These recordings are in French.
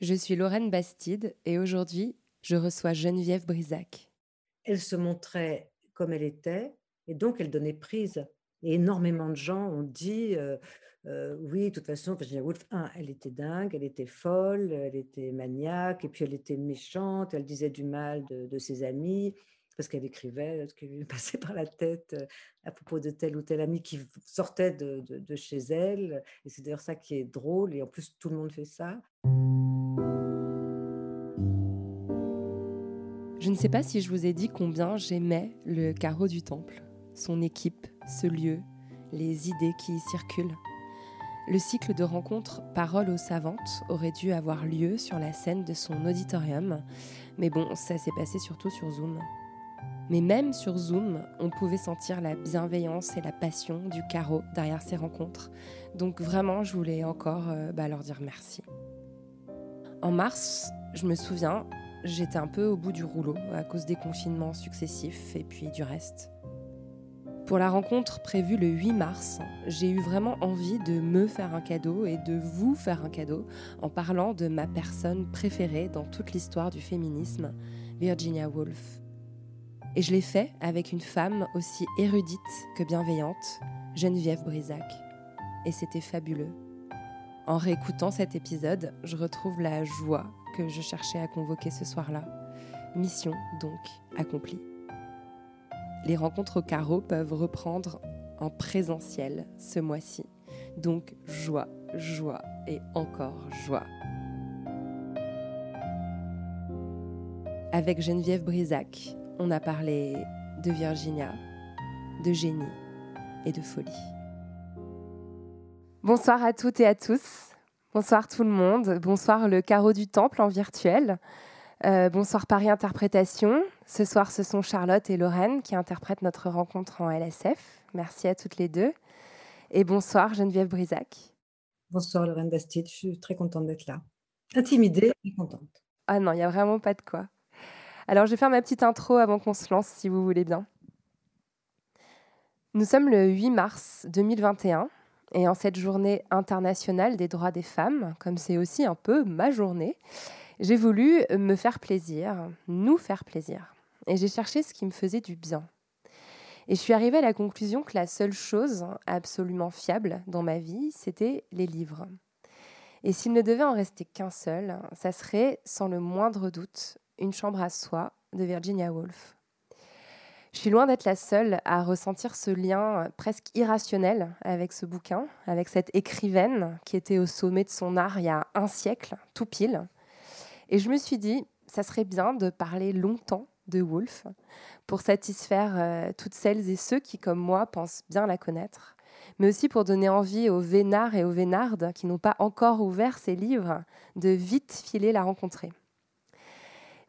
Je suis Lorraine Bastide et aujourd'hui, je reçois Geneviève Brisac. elle se montrait comme elle était et donc elle donnait prise. Et énormément de gens ont dit euh, euh, oui, de toute façon, Virginia Woolf, elle était dingue, elle était folle, elle était maniaque, et puis elle était méchante, elle disait du mal de, ses amis parce qu'elle écrivait ce qui lui passait par la tête euh, à propos de tel ou tel ami qui sortait de, de- de chez elle. Et c'est d'ailleurs ça qui est drôle, et en plus tout le monde fait ça. Je ne sais pas si je vous ai dit combien j'aimais le carreau du temple, son équipe, ce lieu, les idées qui y circulent. Le cycle de rencontres Paroles aux savantes aurait dû avoir lieu sur la scène de son auditorium, mais bon, ça s'est passé surtout sur Zoom. Mais même sur Zoom, on pouvait sentir la bienveillance et la passion du carreau derrière ces rencontres. Donc vraiment, je voulais encore euh, bah, leur dire merci. En mars, je me souviens, j'étais un peu au bout du rouleau à cause des confinements successifs et puis du reste. Pour la rencontre prévue le 8 mars, j'ai eu vraiment envie de me faire un cadeau et de vous faire un cadeau en parlant de ma personne préférée dans toute l'histoire du féminisme, Virginia Woolf. Et je l'ai fait avec une femme aussi érudite que bienveillante, Geneviève Brisac. Et c'était fabuleux. En réécoutant cet épisode, je retrouve la joie que je cherchais à convoquer ce soir-là. Mission donc accomplie. Les rencontres au carreau peuvent reprendre en présentiel ce mois-ci. Donc joie, joie et encore joie. Avec Geneviève Brisac, on a parlé de Virginia, de génie et de folie. Bonsoir à toutes et à tous. Bonsoir tout le monde. Bonsoir le carreau du temple en virtuel. Euh, bonsoir Paris Interprétation. Ce soir, ce sont Charlotte et Lorraine qui interprètent notre rencontre en LSF. Merci à toutes les deux. Et bonsoir Geneviève Brisac. Bonsoir Lorraine Bastide, je suis très contente d'être là. Intimidée et contente. Ah non, il n'y a vraiment pas de quoi. Alors, je vais faire ma petite intro avant qu'on se lance, si vous voulez bien. Nous sommes le 8 mars 2021, et en cette journée internationale des droits des femmes, comme c'est aussi un peu ma journée, j'ai voulu me faire plaisir, nous faire plaisir. Et j'ai cherché ce qui me faisait du bien. Et je suis arrivée à la conclusion que la seule chose absolument fiable dans ma vie, c'était les livres. Et s'il ne devait en rester qu'un seul, ça serait, sans le moindre doute, Une chambre à soi de Virginia Woolf. Je suis loin d'être la seule à ressentir ce lien presque irrationnel avec ce bouquin, avec cette écrivaine qui était au sommet de son art il y a un siècle, tout pile. Et je me suis dit, ça serait bien de parler longtemps de Woolf pour satisfaire euh, toutes celles et ceux qui, comme moi, pensent bien la connaître, mais aussi pour donner envie aux vénards et aux vénardes qui n'ont pas encore ouvert ces livres de vite filer la rencontrer.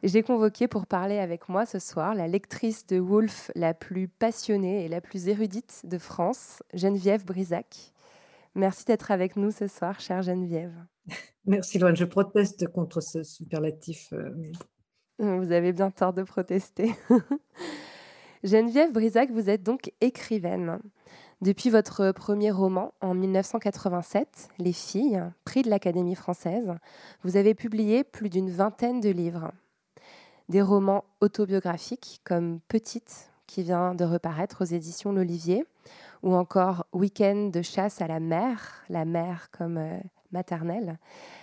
J'ai convoqué pour parler avec moi ce soir la lectrice de Woolf la plus passionnée et la plus érudite de France, Geneviève Brisac. Merci d'être avec nous ce soir, chère Geneviève. Merci Lorraine, je proteste contre ce superlatif. euh, mais Vous avez bien tort de protester. Geneviève Brisac, vous êtes donc écrivaine. Depuis votre premier roman en 1987, Les filles, prix de l'Académie française, vous avez publié plus d'une vingtaine de livres. Des romans autobiographiques comme Petite, qui vient de reparaître aux éditions L'Olivier, ou encore Week-end de chasse à la mer, la mer comme euh, maternelle,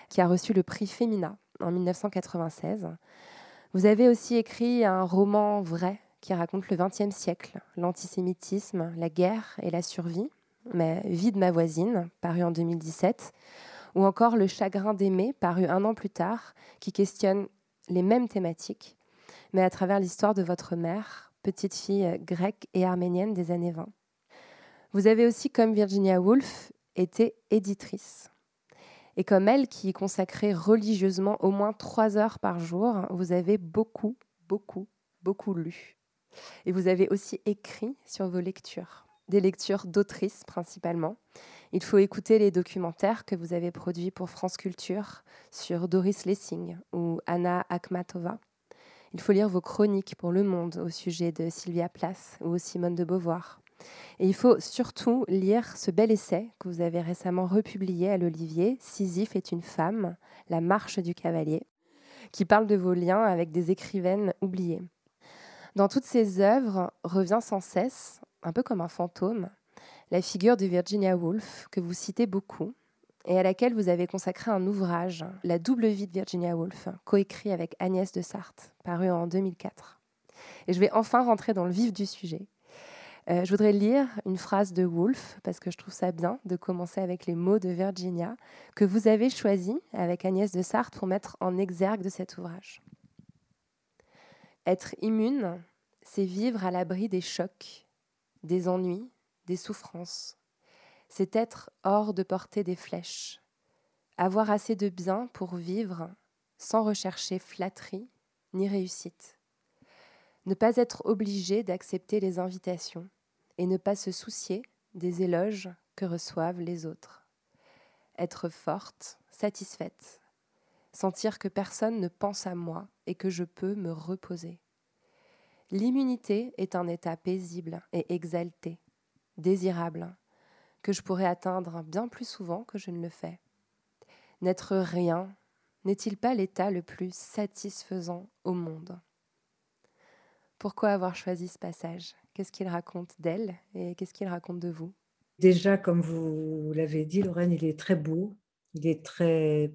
qui a reçu le prix Femina en 1996. Vous avez aussi écrit un roman vrai qui raconte le XXe siècle, l'antisémitisme, la guerre et la survie, mais Vie de ma voisine, paru en 2017, ou encore Le chagrin d'aimer, paru un an plus tard, qui questionne les mêmes thématiques, mais à travers l'histoire de votre mère, petite fille grecque et arménienne des années 20. Vous avez aussi, comme Virginia Woolf, été éditrice. Et comme elle, qui y consacrait religieusement au moins trois heures par jour, vous avez beaucoup, beaucoup, beaucoup lu. Et vous avez aussi écrit sur vos lectures, des lectures d'autrices principalement. Il faut écouter les documentaires que vous avez produits pour France Culture sur Doris Lessing ou Anna Akhmatova. Il faut lire vos chroniques pour Le Monde au sujet de Sylvia Plath ou Simone de Beauvoir. Et il faut surtout lire ce bel essai que vous avez récemment republié à l'Olivier, Sisyphe est une femme, La marche du cavalier, qui parle de vos liens avec des écrivaines oubliées. Dans toutes ces œuvres revient sans cesse, un peu comme un fantôme, la figure de Virginia Woolf, que vous citez beaucoup, et à laquelle vous avez consacré un ouvrage, La double vie de Virginia Woolf, coécrit avec Agnès de Sarthe, paru en 2004. Et je vais enfin rentrer dans le vif du sujet. Euh, je voudrais lire une phrase de Woolf, parce que je trouve ça bien de commencer avec les mots de Virginia, que vous avez choisi avec Agnès de Sarthe pour mettre en exergue de cet ouvrage. Être immune, c'est vivre à l'abri des chocs, des ennuis, des souffrances. C'est être hors de portée des flèches. Avoir assez de bien pour vivre sans rechercher flatterie ni réussite. Ne pas être obligé d'accepter les invitations et ne pas se soucier des éloges que reçoivent les autres. Être forte, satisfaite, sentir que personne ne pense à moi et que je peux me reposer. L'immunité est un état paisible et exalté, désirable, que je pourrais atteindre bien plus souvent que je ne le fais. N'être rien n'est-il pas l'état le plus satisfaisant au monde? Pourquoi avoir choisi ce passage? Qu'est-ce qu'il raconte d'elle et qu'est-ce qu'il raconte de vous? Déjà, comme vous l'avez dit, Lorraine, il est très beau, il est très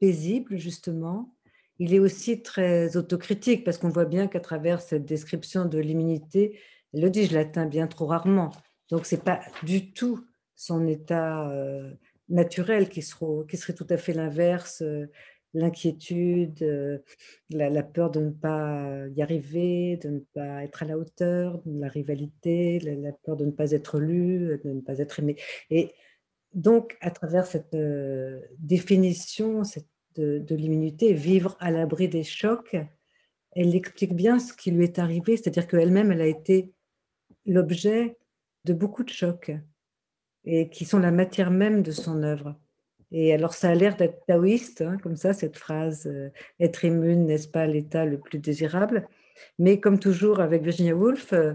paisible, justement. Il est aussi très autocritique, parce qu'on voit bien qu'à travers cette description de l'immunité, elle le dit, je l'atteins bien trop rarement. Donc, ce n'est pas du tout son état naturel qui serait, qui serait tout à fait l'inverse. L'inquiétude, la, peur de ne pas y arriver, de ne pas être à la hauteur, la rivalité, la, peur de ne pas être lu, de ne pas être aimé. Et donc, à travers cette définition de, de l'immunité, vivre à l'abri des chocs, elle explique bien ce qui lui est arrivé, c'est-à-dire qu'elle-même, elle a été l'objet de beaucoup de chocs et qui sont la matière même de son œuvre. Et alors, ça a l'air d'être taoïste, hein, comme ça, cette phrase euh, être immune, n'est-ce pas l'état le plus désirable Mais comme toujours avec Virginia Woolf, euh,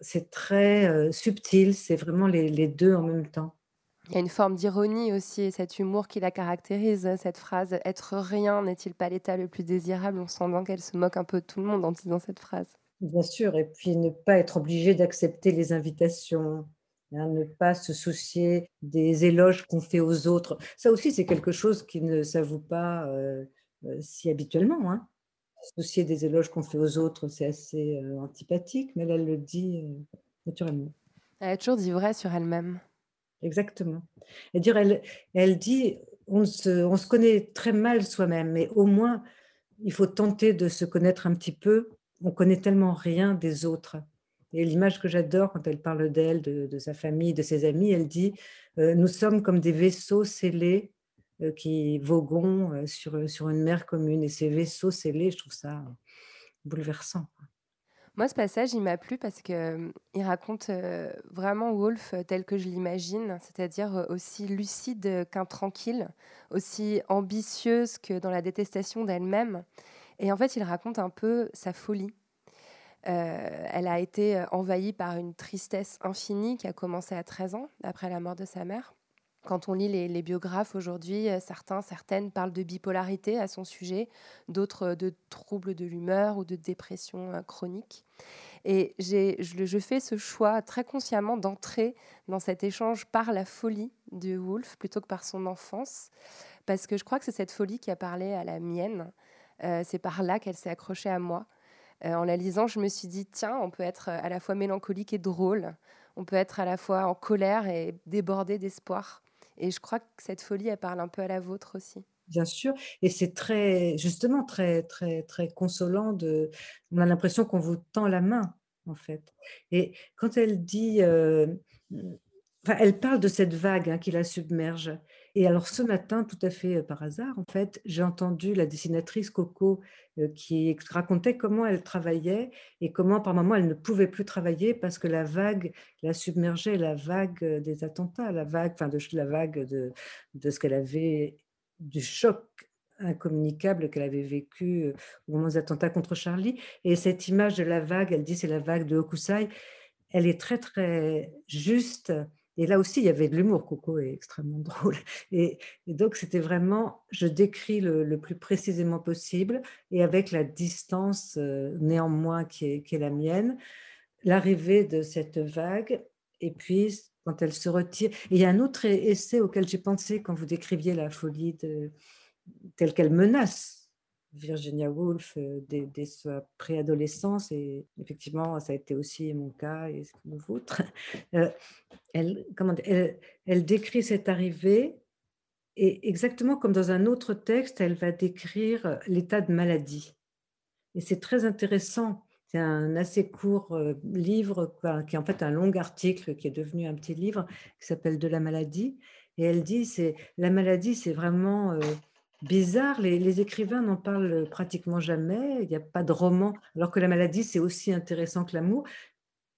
c'est très euh, subtil, c'est vraiment les, deux en même temps. Il y a une forme d'ironie aussi, cet humour qui la caractérise, cette phrase être rien n'est-il pas l'état le plus désirable On sent bien qu'elle se moque un peu de tout le monde en disant cette phrase. Bien sûr, et puis ne pas être obligé d'accepter les invitations, Hein, ne pas se soucier des éloges qu'on fait aux autres. Ça aussi, c'est quelque chose qui ne s'avoue pas euh, euh, si habituellement. Hein. Se soucier des éloges qu'on fait aux autres, c'est assez euh, antipathique, mais elle le dit naturellement. Elle a toujours dit vrai sur elle-même. Exactement. Et dire, elle, elle dit, on se, on se connaît très mal soi-même, mais au moins, il faut tenter de se connaître un petit peu. On connaît tellement rien des autres. Et l'image que j'adore quand elle parle d'elle, de, sa famille, de ses amis, elle dit euh, Nous sommes comme des vaisseaux scellés euh, qui voguons euh, sur, sur une mer commune. Et ces vaisseaux scellés, je trouve ça bouleversant. Moi, ce passage, il m'a plu parce qu'il il raconte vraiment Wolf tel que je l'imagine, c'est-à-dire aussi lucide qu'intranquille, aussi ambitieuse que dans la détestation d'elle-même. Et en fait, il raconte un peu sa folie euh, elle a été euh, envahie par une tristesse infinie qui a commencé à 13 ans, après la mort de sa mère. Quand on lit les, biographes aujourd'hui, euh, certains, certaines parlent de bipolarité à son sujet, d'autres de troubles de l'humeur ou de dépression chronique. Et je, je, fais ce choix très consciemment d'entrer dans cet échange par la folie de Woolf plutôt que par son enfance, parce que je crois que c'est cette folie qui a parlé à la mienne. c'est par là qu'elle s'est accrochée à moi. En la lisant, je me suis dit, tiens, on peut être à la fois mélancolique et drôle, on peut être à la fois en colère et débordé d'espoir. Et je crois que cette folie, elle parle un peu à la vôtre aussi. Bien sûr, et c'est très, justement, très, très, très consolant. De, on a l'impression qu'on vous tend la main, en fait. Et quand elle dit, euh, enfin, elle parle de cette vague hein, qui la submerge. Et alors ce matin, tout à fait euh, par hasard, en fait, j'ai entendu la dessinatrice Coco euh, qui racontait comment elle travaillait et comment par moments elle ne pouvait plus travailler parce que la vague la submergeait, la vague euh, des attentats, la vague, enfin de la vague de, de ce qu'elle avait, du choc incommunicable qu'elle avait vécu au moment des attentats contre Charlie. Et cette image de la vague, elle dit c'est la vague de Hokusai, elle est très très juste et là aussi, il y avait de l'humour. Coco est extrêmement drôle. Et, donc, c'était vraiment, je décris le, plus précisément possible et avec la distance euh, néanmoins qui est, la mienne, l'arrivée de cette vague. Et puis, quand elle se retire. il y a un autre essai auquel j'ai pensé quand vous décriviez la folie de, telle qu'elle menace Virginia Woolf euh, dès, sa préadolescence, et effectivement, ça a été aussi mon cas et le vôtre. Euh, elle, comment elle, elle, décrit cette arrivée, et exactement comme dans un autre texte, elle va décrire l'état de maladie. Et c'est très intéressant. C'est un assez court euh, livre, qui est en fait un long article qui est devenu un petit livre, qui s'appelle De la maladie. Et elle dit, c'est la maladie, c'est vraiment bizarre. Les, écrivains n'en parlent pratiquement jamais. Il n'y a pas de roman, alors que la maladie, c'est aussi intéressant que l'amour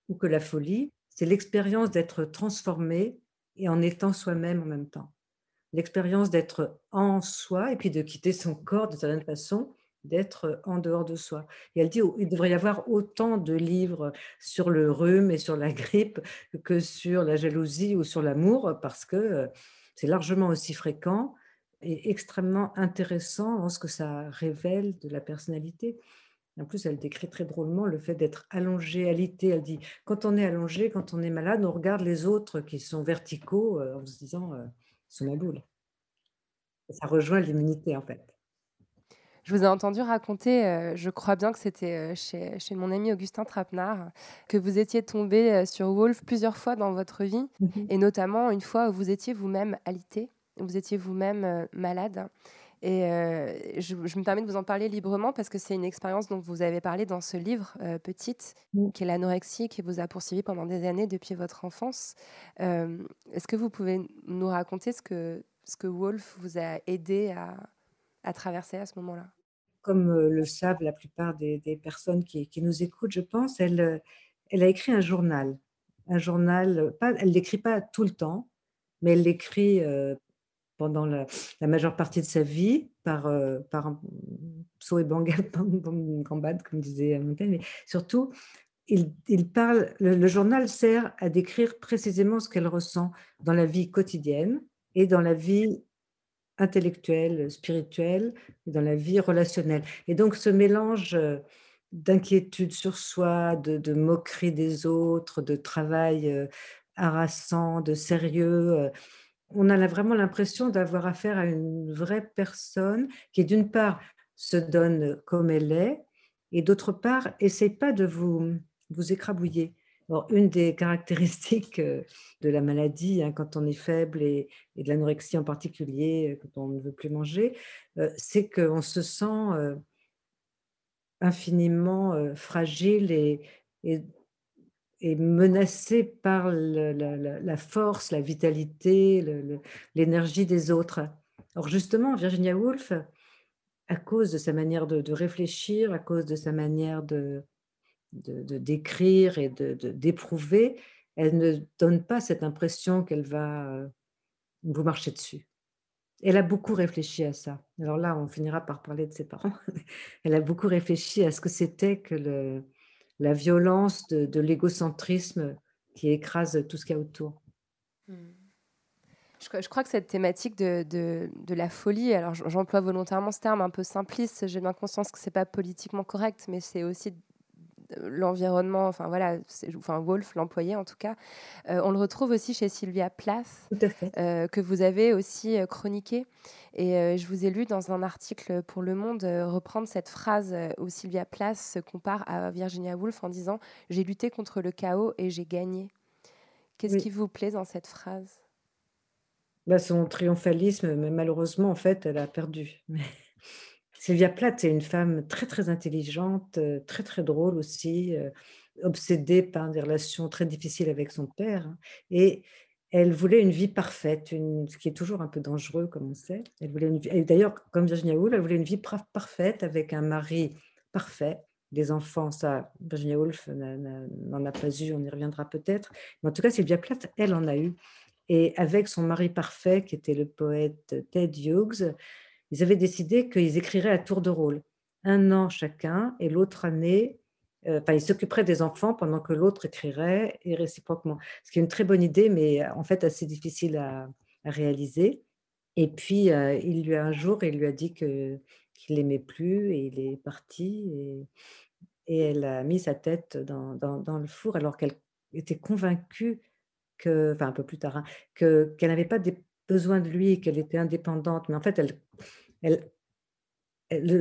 ou que la folie. C'est l'expérience d'être transformé et en étant soi-même en même temps. L'expérience d'être en soi et puis de quitter son corps de certaine façon, d'être en dehors de soi. Et elle dit il devrait y avoir autant de livres sur le rhume et sur la grippe que sur la jalousie ou sur l'amour parce que euh, c'est largement aussi fréquent est extrêmement intéressant en ce que ça révèle de la personnalité. En plus, elle décrit très drôlement le fait d'être allongé, alité. Elle dit, quand on est allongé, quand on est malade, on regarde les autres qui sont verticaux euh, en se disant, euh, c'est ma boule. ça rejoint l'immunité, en fait. Je vous ai entendu raconter, euh, je crois bien que c'était chez, chez, mon ami Augustin Trapenard, que vous étiez tombé sur Wolf plusieurs fois dans votre vie, et notamment une fois où vous étiez vous-même alité vous étiez vous-même euh, malade. Et euh, je, me permets de vous en parler librement parce que c'est une expérience dont vous avez parlé dans ce livre, euh, Petite, qui est l'anorexie qui vous a poursuivi pendant des années depuis votre enfance. Est-ce que vous pouvez nous raconter ce que, ce que Wolf vous a aidé à, à traverser à ce moment-là? Comme le savent la plupart des, des personnes qui, qui, nous écoutent, je pense, elle, elle a écrit un journal. Un journal, pas, elle ne l'écrit pas tout le temps, mais elle l'écrit pendant la, majeure partie de sa vie par, euh, par saut et gambade, comme disait Montaigne, mais surtout, il, il parle, le, journal sert à décrire précisément ce qu'elle ressent dans la vie quotidienne et dans la vie intellectuelle, spirituelle, et dans la vie relationnelle. Et donc ce mélange euh, d'inquiétude sur soi, de, de, moquerie des autres, de travail euh, harassant, de sérieux, on a vraiment l'impression d'avoir affaire à une vraie personne qui, d'une part, se donne comme elle est, et d'autre part, essaie pas de vous, vous écrabouiller. une des caractéristiques euh, de la maladie, hein, quand on est faible et, de l'anorexie en particulier, euh, quand on ne veut plus manger, euh, c'est qu'on se sent infiniment fragile et est menacé par la, force, la vitalité, l'énergie des autres. Or justement, Virginia Woolf, à cause de sa manière de, réfléchir, à cause de sa manière de, de décrire et d'éprouver, elle ne donne pas cette impression qu'elle va euh, vous marcher dessus. Elle a beaucoup réfléchi à ça. Alors là, on finira par parler de ses parents. Elle a beaucoup réfléchi à ce que c'était que le, la violence de, l'égocentrisme qui écrase tout ce qu'il y a autour. Je, crois que cette thématique de, de, la folie, alors j'emploie volontairement ce terme un peu simpliste, j'ai bien conscience que c'est pas politiquement correct, mais c'est aussi l'environnement, enfin voilà, enfin Wolf, l'employé en tout cas. Euh, on le retrouve aussi chez Sylvia Plath, euh, que vous avez aussi euh, chroniqué. Et je vous ai lu dans un article pour Le Monde reprendre cette phrase où Sylvia Plath se compare à Virginia Woolf en disant J'ai lutté contre le chaos et j'ai gagné. Qu'est-ce qui vous plaît dans cette phrase? Bah, Son triomphalisme, mais malheureusement, en fait, elle a perdu. Sylvia Plath, c'est une femme très, très intelligente, euh, très, très drôle aussi, euh, obsédée par des relations très difficiles avec son père. Hein, et elle voulait une vie parfaite, ce qui est toujours un peu dangereux, comme on sait. Elle voulait une d'ailleurs, comme Virginia Woolf, elle voulait une vie parfaite avec un mari parfait. des enfants, ça, Virginia Woolf n'en a pas eu, on y reviendra peut-être. Mais en tout cas, Sylvia Plath, elle en a eu. Et avec son mari parfait, qui était le poète Ted Hughes, ils avaient décidé qu'ils écriraient à tour de rôle, un an chacun, et l'autre année, euh, enfin, ils s'occuperaient des enfants pendant que l'autre écrirait, et réciproquement. Ce qui est une très bonne idée, mais en fait assez difficile à, réaliser. Et puis, euh, il lui a un jour, il lui a dit que qu'il l'aimait plus, et il est parti, et, elle a mis sa tête dans, le four, alors qu'elle était convaincue que, enfin un peu plus tard, hein, que qu'elle n'avait pas besoin de lui, qu'elle était indépendante, mais en fait, elle,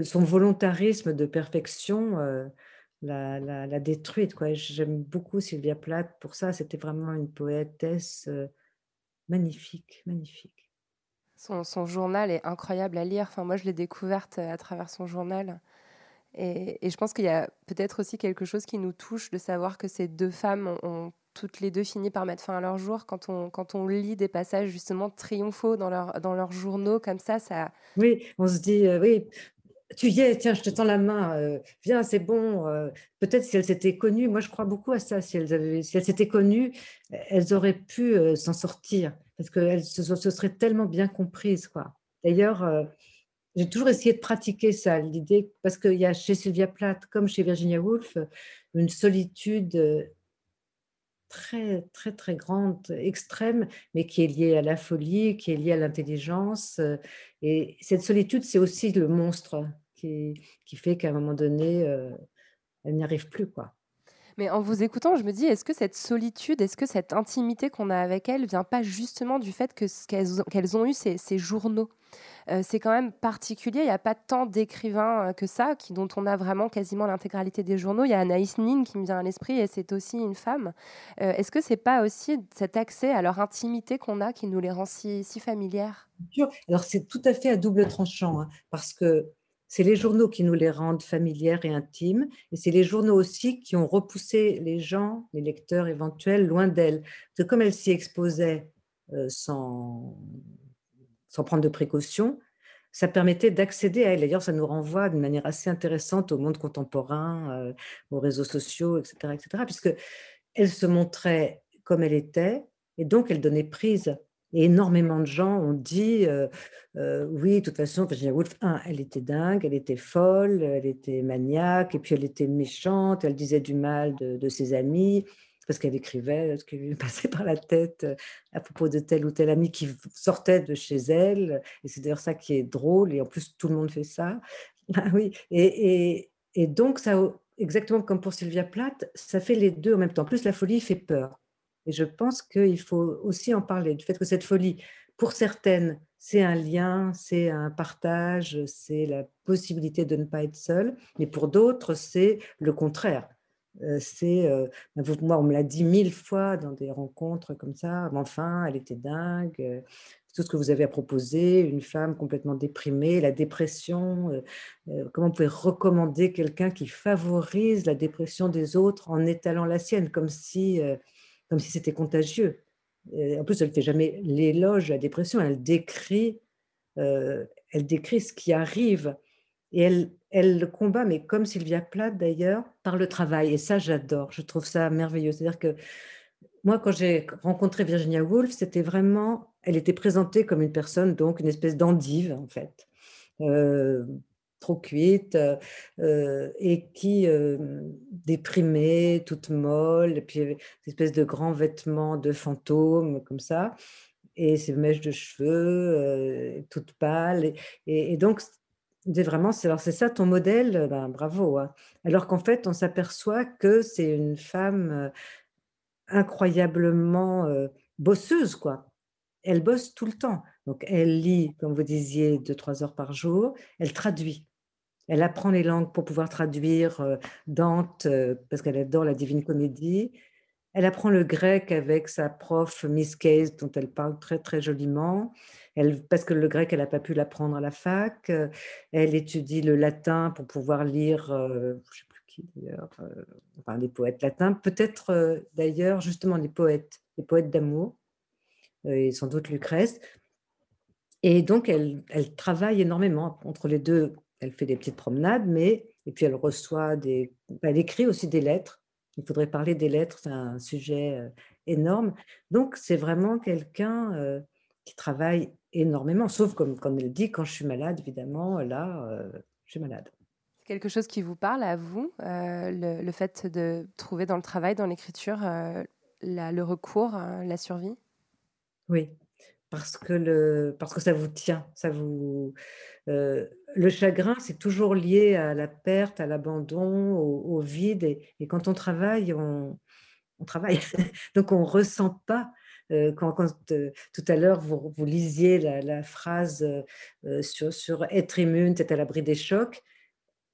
son volontarisme de perfection euh, l'a, détruite. J'aime beaucoup Sylvia Plath pour ça. C'était vraiment une poétesse euh, magnifique, magnifique. Son, son, journal est incroyable à lire. Enfin, moi, je l'ai découverte à travers son journal. Et, je pense qu'il y a peut-être aussi quelque chose qui nous touche de savoir que ces deux femmes ont toutes les deux fini par mettre fin à leur jour. Quand on, quand on lit des passages justement triomphaux dans, leur, dans leurs journaux comme ça, ça... Oui, on se dit, euh, oui, tu y es, tiens, je te tends la main, euh, viens, c'est bon. Euh, peut-être si elles s'étaient connues, moi je crois beaucoup à ça, si elles, avaient, si elles s'étaient connues, elles auraient pu s'en sortir, parce qu'elles se, se, seraient tellement bien comprises. quoi. D'ailleurs, j'ai toujours essayé de pratiquer ça, l'idée, parce qu'il y a chez Sylvia Plath, comme chez Virginia Woolf, une solitude très, très, très grande, extrême, mais qui est liée à la folie, qui est liée à l'intelligence. Euh, et cette solitude, c'est aussi le monstre qui, qui fait qu'à un moment donné, euh, elle n'y arrive plus. quoi. Mais en vous écoutant, je me dis, est-ce que cette solitude, est-ce que cette intimité qu'on a avec elle vient pas justement du fait que qu'elles ont eu ces, journaux? Euh, c'est quand même particulier. Il n'y a pas tant d'écrivains euh, que ça, dont on a vraiment quasiment l'intégralité des journaux. Il y a Anaïs Nin qui me vient à l'esprit et c'est aussi une femme. Euh, est-ce que c'est pas aussi cet accès à leur intimité qu'on a qui nous les rend si, si familières? Alors c'est tout à fait à double tranchant hein, parce que c'est les journaux qui nous les rendent familières et intimes, et c'est les journaux aussi qui ont repoussé les gens, les lecteurs éventuels, loin d'elles. comme elles s'y exposaient sans, sans prendre de précautions, ça permettait d'accéder à elle. D'ailleurs, ça nous renvoie d'une manière assez intéressante au monde contemporain, euh, aux réseaux sociaux, etc., etc., puisque elle se montrait comme elle était, et donc elle donnait prise. Et énormément de gens ont dit, euh, euh, oui, de toute façon, Virginia Woolf, elle était dingue, elle était folle, elle était maniaque, et puis elle était méchante, elle disait du mal de, ses amis parce qu'elle écrivait ce qui lui passait par la tête euh, à propos de tel ou tel ami qui sortait de chez elle. Et c'est d'ailleurs ça qui est drôle. Et en plus, tout le monde fait ça. Ah oui. Et, et, donc, ça, exactement comme pour Sylvia Plath, ça fait les deux en même temps. En plus, la folie fait peur. Et je pense qu'il faut aussi en parler, du fait que cette folie, pour certaines, c'est un lien, c'est un partage, c'est la possibilité de ne pas être seul. Mais pour d'autres, c'est le contraire c'est, moi, on me l'a dit mille fois dans des rencontres comme ça, enfin, elle était dingue, tout ce que vous avez à proposer, une femme complètement déprimée, la dépression, comment on pouvez recommander quelqu'un qui favorise la dépression des autres en étalant la sienne, comme si, comme si c'était contagieux. en plus, elle ne fait jamais l'éloge de la dépression, elle décrit, elle décrit ce qui arrive et elle, elle le combat, mais comme Sylvia Plath d'ailleurs, par le travail. Et ça, j'adore. Je trouve ça merveilleux. C'est-à-dire que moi, quand j'ai rencontré Virginia Woolf, c'était vraiment, elle était présentée comme une personne, donc une espèce d'endive, en fait, euh, trop cuite, euh, et qui euh, déprimait, toute molle, et puis une espèce de grands vêtements de fantôme, comme ça. et ses mèches de cheveux, toutes pâles. Et, donc, vraiment, c'est ça ton modèle, ben, bravo. Hein. Alors qu'en fait, on s'aperçoit que c'est une femme incroyablement bosseuse, quoi. Elle bosse tout le temps. Donc, elle lit, comme vous disiez, deux, trois heures par jour. Elle traduit. Elle apprend les langues pour pouvoir traduire Dante, parce qu'elle adore la Divine Comédie. Elle apprend le grec avec sa prof Miss Case, dont elle parle très très joliment. Elle, parce que le grec, elle n'a pas pu l'apprendre à la fac. Elle étudie le latin pour pouvoir lire, ne sais plus qui d'ailleurs, enfin, les poètes latins. Peut-être d'ailleurs justement les poètes, les poètes d'amour, et sans doute Lucrèce. Et donc, elle travaille énormément entre les deux elle fait des petites promenades, mais et puis elle reçoit des, elle écrit aussi des lettres. Il faudrait parler des lettres, c'est un sujet euh, énorme. Donc c'est vraiment quelqu'un euh, qui travaille énormément, sauf comme, comme elle dit, quand je suis malade, évidemment, là, euh, je suis malade. C'est quelque chose qui vous parle à vous, le, le, fait de trouver dans le travail, dans l'écriture, le recours, la survie? Oui, parce que, le, parce que ça vous tient, ça vous, le chagrin, c'est toujours lié à la perte, à l'abandon, au, vide. Et, quand on travaille, on, travaille. Donc on ne ressent pas. quand, tout à l'heure, vous, lisiez la, phrase sur, sur, être immune, c'est à l'abri des chocs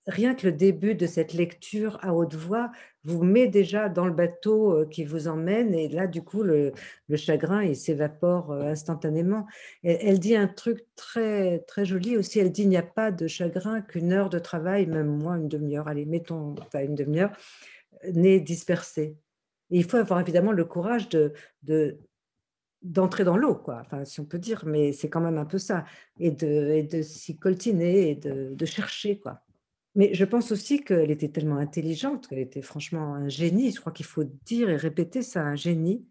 rien que le début de cette lecture à haute voix vous met déjà dans le bateau euh, qui vous emmène et là, du coup, le, chagrin, il s'évapore euh, instantanément. elle dit un truc très, très joli aussi, elle dit, il n'y a pas de chagrin qu'une heure de travail, même moins une demi-heure, allez, mettons pas une demi-heure, n'est dispersée. il faut avoir évidemment le courage de, de d'entrer dans l'eau, quoi, enfin, si on peut dire, mais c'est quand même un peu ça, et de, et de s'y coltiner et de, de chercher, quoi. Mais je pense aussi qu'elle était tellement intelligente, qu'elle était franchement un génie. Je crois qu'il faut dire et répéter ça, un génie.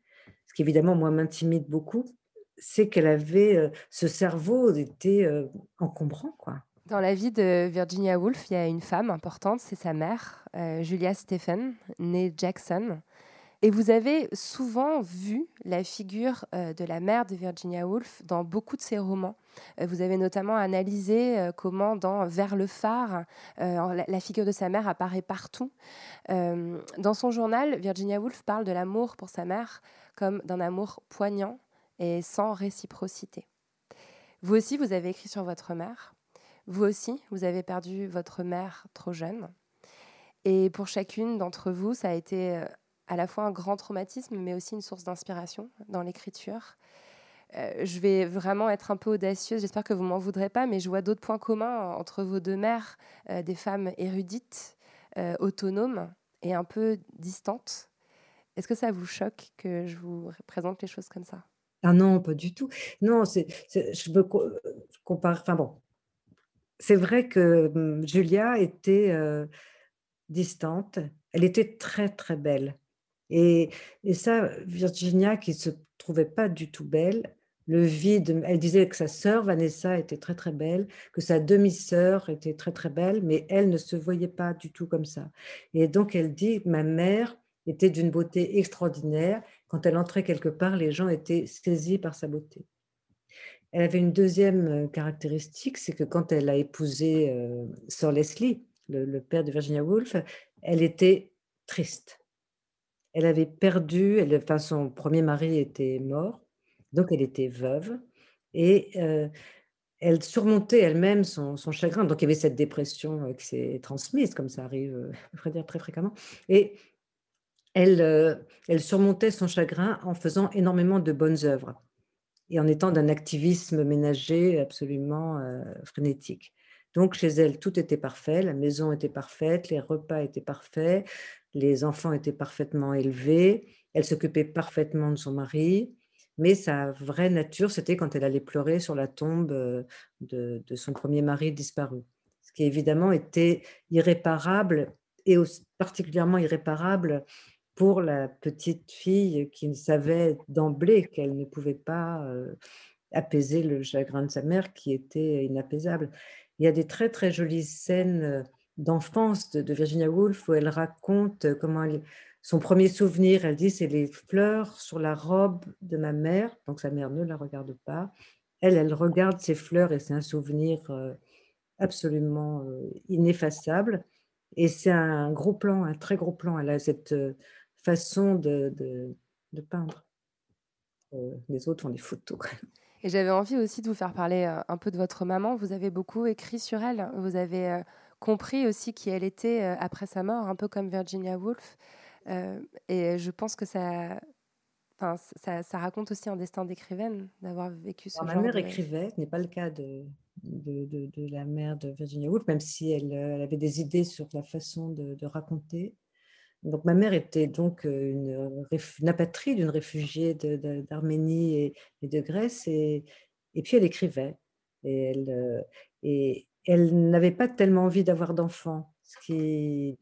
Ce qui évidemment, moi, m'intimide beaucoup, c'est qu'elle avait ce cerveau était encombrant, quoi. Dans la vie de Virginia Woolf, il y a une femme importante, c'est sa mère, Julia Stephen, née Jackson, et vous avez souvent vu la figure euh, de la mère de Virginia Woolf dans beaucoup de ses romans. Euh, vous avez notamment analysé euh, comment dans Vers le phare, la figure de sa mère apparaît partout. Dans son journal, Virginia Woolf parle de l'amour pour sa mère comme d'un amour poignant et sans réciprocité. Vous aussi, vous avez écrit sur votre mère. Vous aussi, vous avez perdu votre mère trop jeune. Et pour chacune d'entre vous, ça a été à la fois un grand traumatisme, mais aussi une source d'inspiration dans l'écriture. Euh, je vais vraiment être un peu audacieuse, j'espère que vous m'en voudrez pas, mais je vois d'autres points communs entre vos deux mères, euh, des femmes érudites, euh, autonomes et un peu distantes. Est-ce que ça vous choque que je vous présente les choses comme ça? Ah non, pas du tout. Non, je me compare. Enfin bon, c'est vrai que hum, Julia était distante. Elle était très très belle. Et, ça, Virginia, qui ne se trouvait pas du tout belle, le vide, elle disait que sa sœur Vanessa était très très belle, que sa demi-sœur était très très belle, mais elle ne se voyait pas du tout comme ça. Et donc elle dit, ma mère était d'une beauté extraordinaire. Quand elle entrait quelque part, les gens étaient saisis par sa beauté. Elle avait une deuxième caractéristique, c'est que quand elle a épousé euh, Sir Leslie, le père de Virginia Woolf, elle était triste elle avait perdu, enfin, son premier mari était mort, donc elle était veuve et elle surmontait elle-même son, chagrin. Donc il y avait cette dépression qui s'est transmise, comme ça arrive, je dire très fréquemment. Et elle, elle surmontait son chagrin en faisant énormément de bonnes œuvres et en étant d'un activisme ménager absolument frénétique. Donc chez elle, tout était parfait, la maison était parfaite, les repas étaient parfaits, les enfants étaient parfaitement élevés, elle s'occupait parfaitement de son mari, mais sa vraie nature, c'était quand elle allait pleurer sur la tombe euh, de, son premier mari disparu. Ce qui évidemment était irréparable et particulièrement irréparable pour la petite fille qui savait d'emblée qu'elle ne pouvait pas euh, apaiser le chagrin de sa mère qui était inapaisable. Il y a des très très jolies scènes euh, d'enfance de, Virginia Woolf où elle raconte comment son premier souvenir, elle dit, c'est les fleurs sur la robe de ma mère. Donc sa mère ne la regarde pas. Elle, elle regarde ces fleurs et c'est un souvenir absolument ineffaçable. Et c'est un gros plan, un très gros plan. Elle a cette façon de, de, peindre. les autres font des photos. Et j'avais envie aussi de vous faire parler un peu de votre maman. Vous avez beaucoup écrit sur elle. Vous avez compris aussi qui elle était après sa mort, un peu comme Virginia Woolf. et je pense que ça, Enfin, ça, ça, raconte aussi un destin d'écrivaine, d'avoir vécu ce Alors, genre Ma mère écrivait, ce n'est pas le cas de, de, de, la mère de Virginia Woolf, même si elle, elle avait des idées sur la façon de, raconter. Donc ma mère était donc une, une apatride, une réfugiée d'Arménie et, et, de Grèce, et, et, puis elle écrivait. Et elle, et elle n'avait pas tellement envie d'avoir d'enfants, ce qui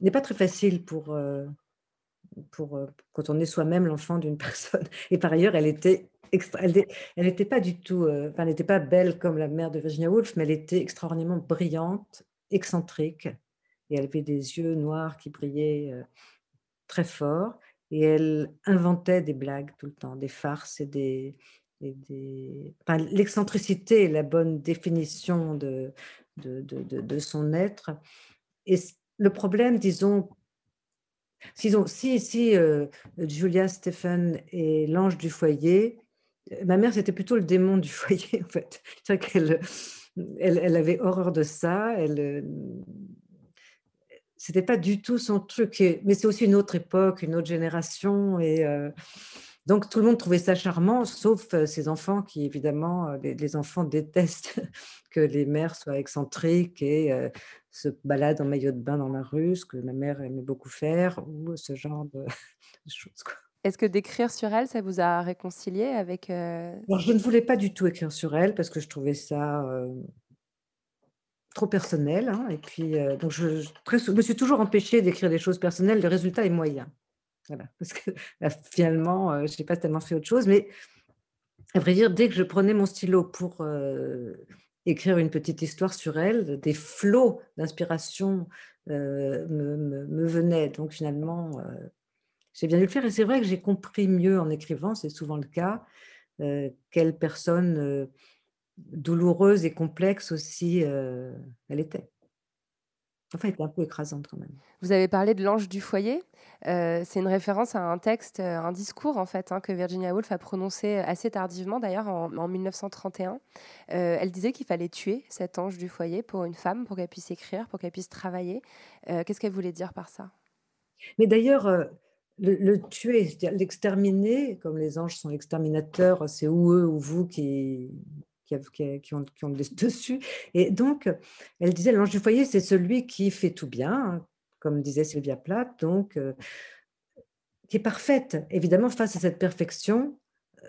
n'est pas très facile pour, pour, quand on est soi-même l'enfant d'une personne. Et par ailleurs, elle était elle n'était pas du tout, enfin, elle n'était pas belle comme la mère de Virginia Woolf, mais elle était extraordinairement brillante, excentrique, et elle avait des yeux noirs qui brillaient très fort, et elle inventait des blagues tout le temps, des farces et des, l'excentricité la bonne définition de, de, de, de, son être. Et le problème, disons, si, si euh, Julia Stephen est l'ange du foyer, euh, ma mère, c'était plutôt le démon du foyer, en fait. C'est qu'elle elle, avait horreur de ça. Elle, euh, c'était pas du tout son truc. Mais c'est aussi une autre époque, une autre génération. Donc, tout le monde trouvait ça charmant, sauf ces enfants qui, évidemment, les, enfants détestent que les mères soient excentriques et se baladent en maillot de bain dans la rue, ce que ma mère aimait beaucoup faire, ou ce genre de, choses. Est-ce que d'écrire sur elle, ça vous a réconcilié avec... Alors, je ne voulais pas du tout écrire sur elle parce que je trouvais ça trop personnel. Hein, et puis, donc, je, je, me suis toujours empêchée d'écrire des choses personnelles. Le résultat est moyen. Voilà, parce que bah, finalement, euh, je n'ai pas tellement fait autre chose. Mais à vrai dire, dès que je prenais mon stylo pour euh, écrire une petite histoire sur elle, des flots d'inspiration euh, me, me, venaient. Donc finalement, j'ai bien dû le faire. Et c'est vrai que j'ai compris mieux en écrivant, c'est souvent le cas, quelle personne douloureuse et complexe aussi elle était. Enfin, elle était un peu écrasante quand même. Vous avez parlé de l'ange du foyer. Euh, c'est une référence à un texte, euh, un discours en fait, hein, que Virginia Woolf a prononcé assez tardivement, d'ailleurs en, 1931. Euh, elle disait qu'il fallait tuer cet ange du foyer pour une femme, pour qu'elle puisse écrire, pour qu'elle puisse travailler. Qu'est-ce qu'elle voulait dire par ça? Mais d'ailleurs, le, le, tuer, l'exterminer, comme les anges sont exterminateurs, c'est ou eux ou vous qui, qui, ont, qui, ont, dessus. Et donc, elle disait, l'ange du foyer, c'est celui qui fait tout bien, hein, comme disait Sylvia Plath, donc, euh, qui est parfaite. Évidemment, face à cette perfection, euh,